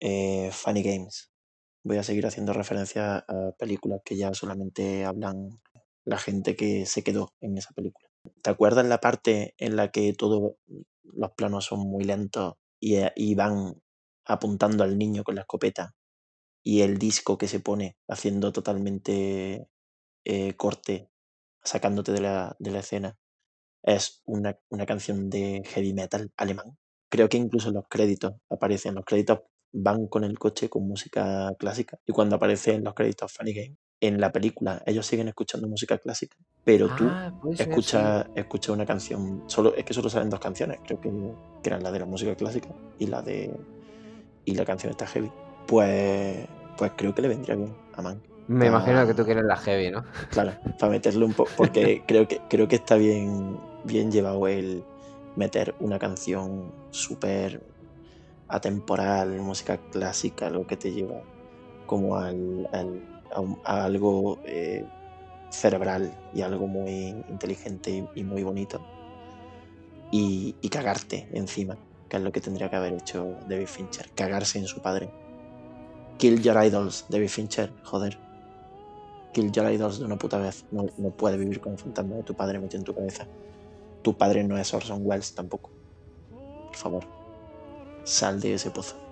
[SPEAKER 1] Eh, Funny Games. Voy a seguir haciendo referencia a películas que ya solamente hablan la gente que se quedó en esa película. ¿Te acuerdas la parte en la que todos los planos son muy lentos y, eh, y van apuntando al niño con la escopeta y el disco que se pone haciendo totalmente eh, corte, sacándote de la, escena, es una, canción de heavy metal alemán? Creo que incluso los créditos aparecen, los créditos van con el coche con música clásica y cuando aparecen los créditos Funny Game, en la película ellos siguen escuchando música clásica, pero tú
[SPEAKER 2] Ah,
[SPEAKER 1] escuchas una canción, solo, es que solo salen dos canciones, creo que, que eran la de la música clásica y la de y la canción está heavy. Pues, pues creo que le vendría bien a Man.
[SPEAKER 2] Me imagino que tú quieres la heavy, ¿no?
[SPEAKER 1] Claro, para meterle un poco, porque creo que, creo que está bien, bien llevado el meter una canción súper atemporal, música clásica, algo que te lleva como al, al- a, algo eh, cerebral y algo muy inteligente y, muy bonito. Y, y cagarte encima, que es lo que tendría que haber hecho David Fincher, cagarse en su padre. Kill your idols, David Fincher, joder. Kill your idols de una puta vez. No, no puedes vivir con el fantasma de tu padre metido en tu cabeza. Tu padre no es Orson Welles tampoco. Por favor, sal de ese pozo.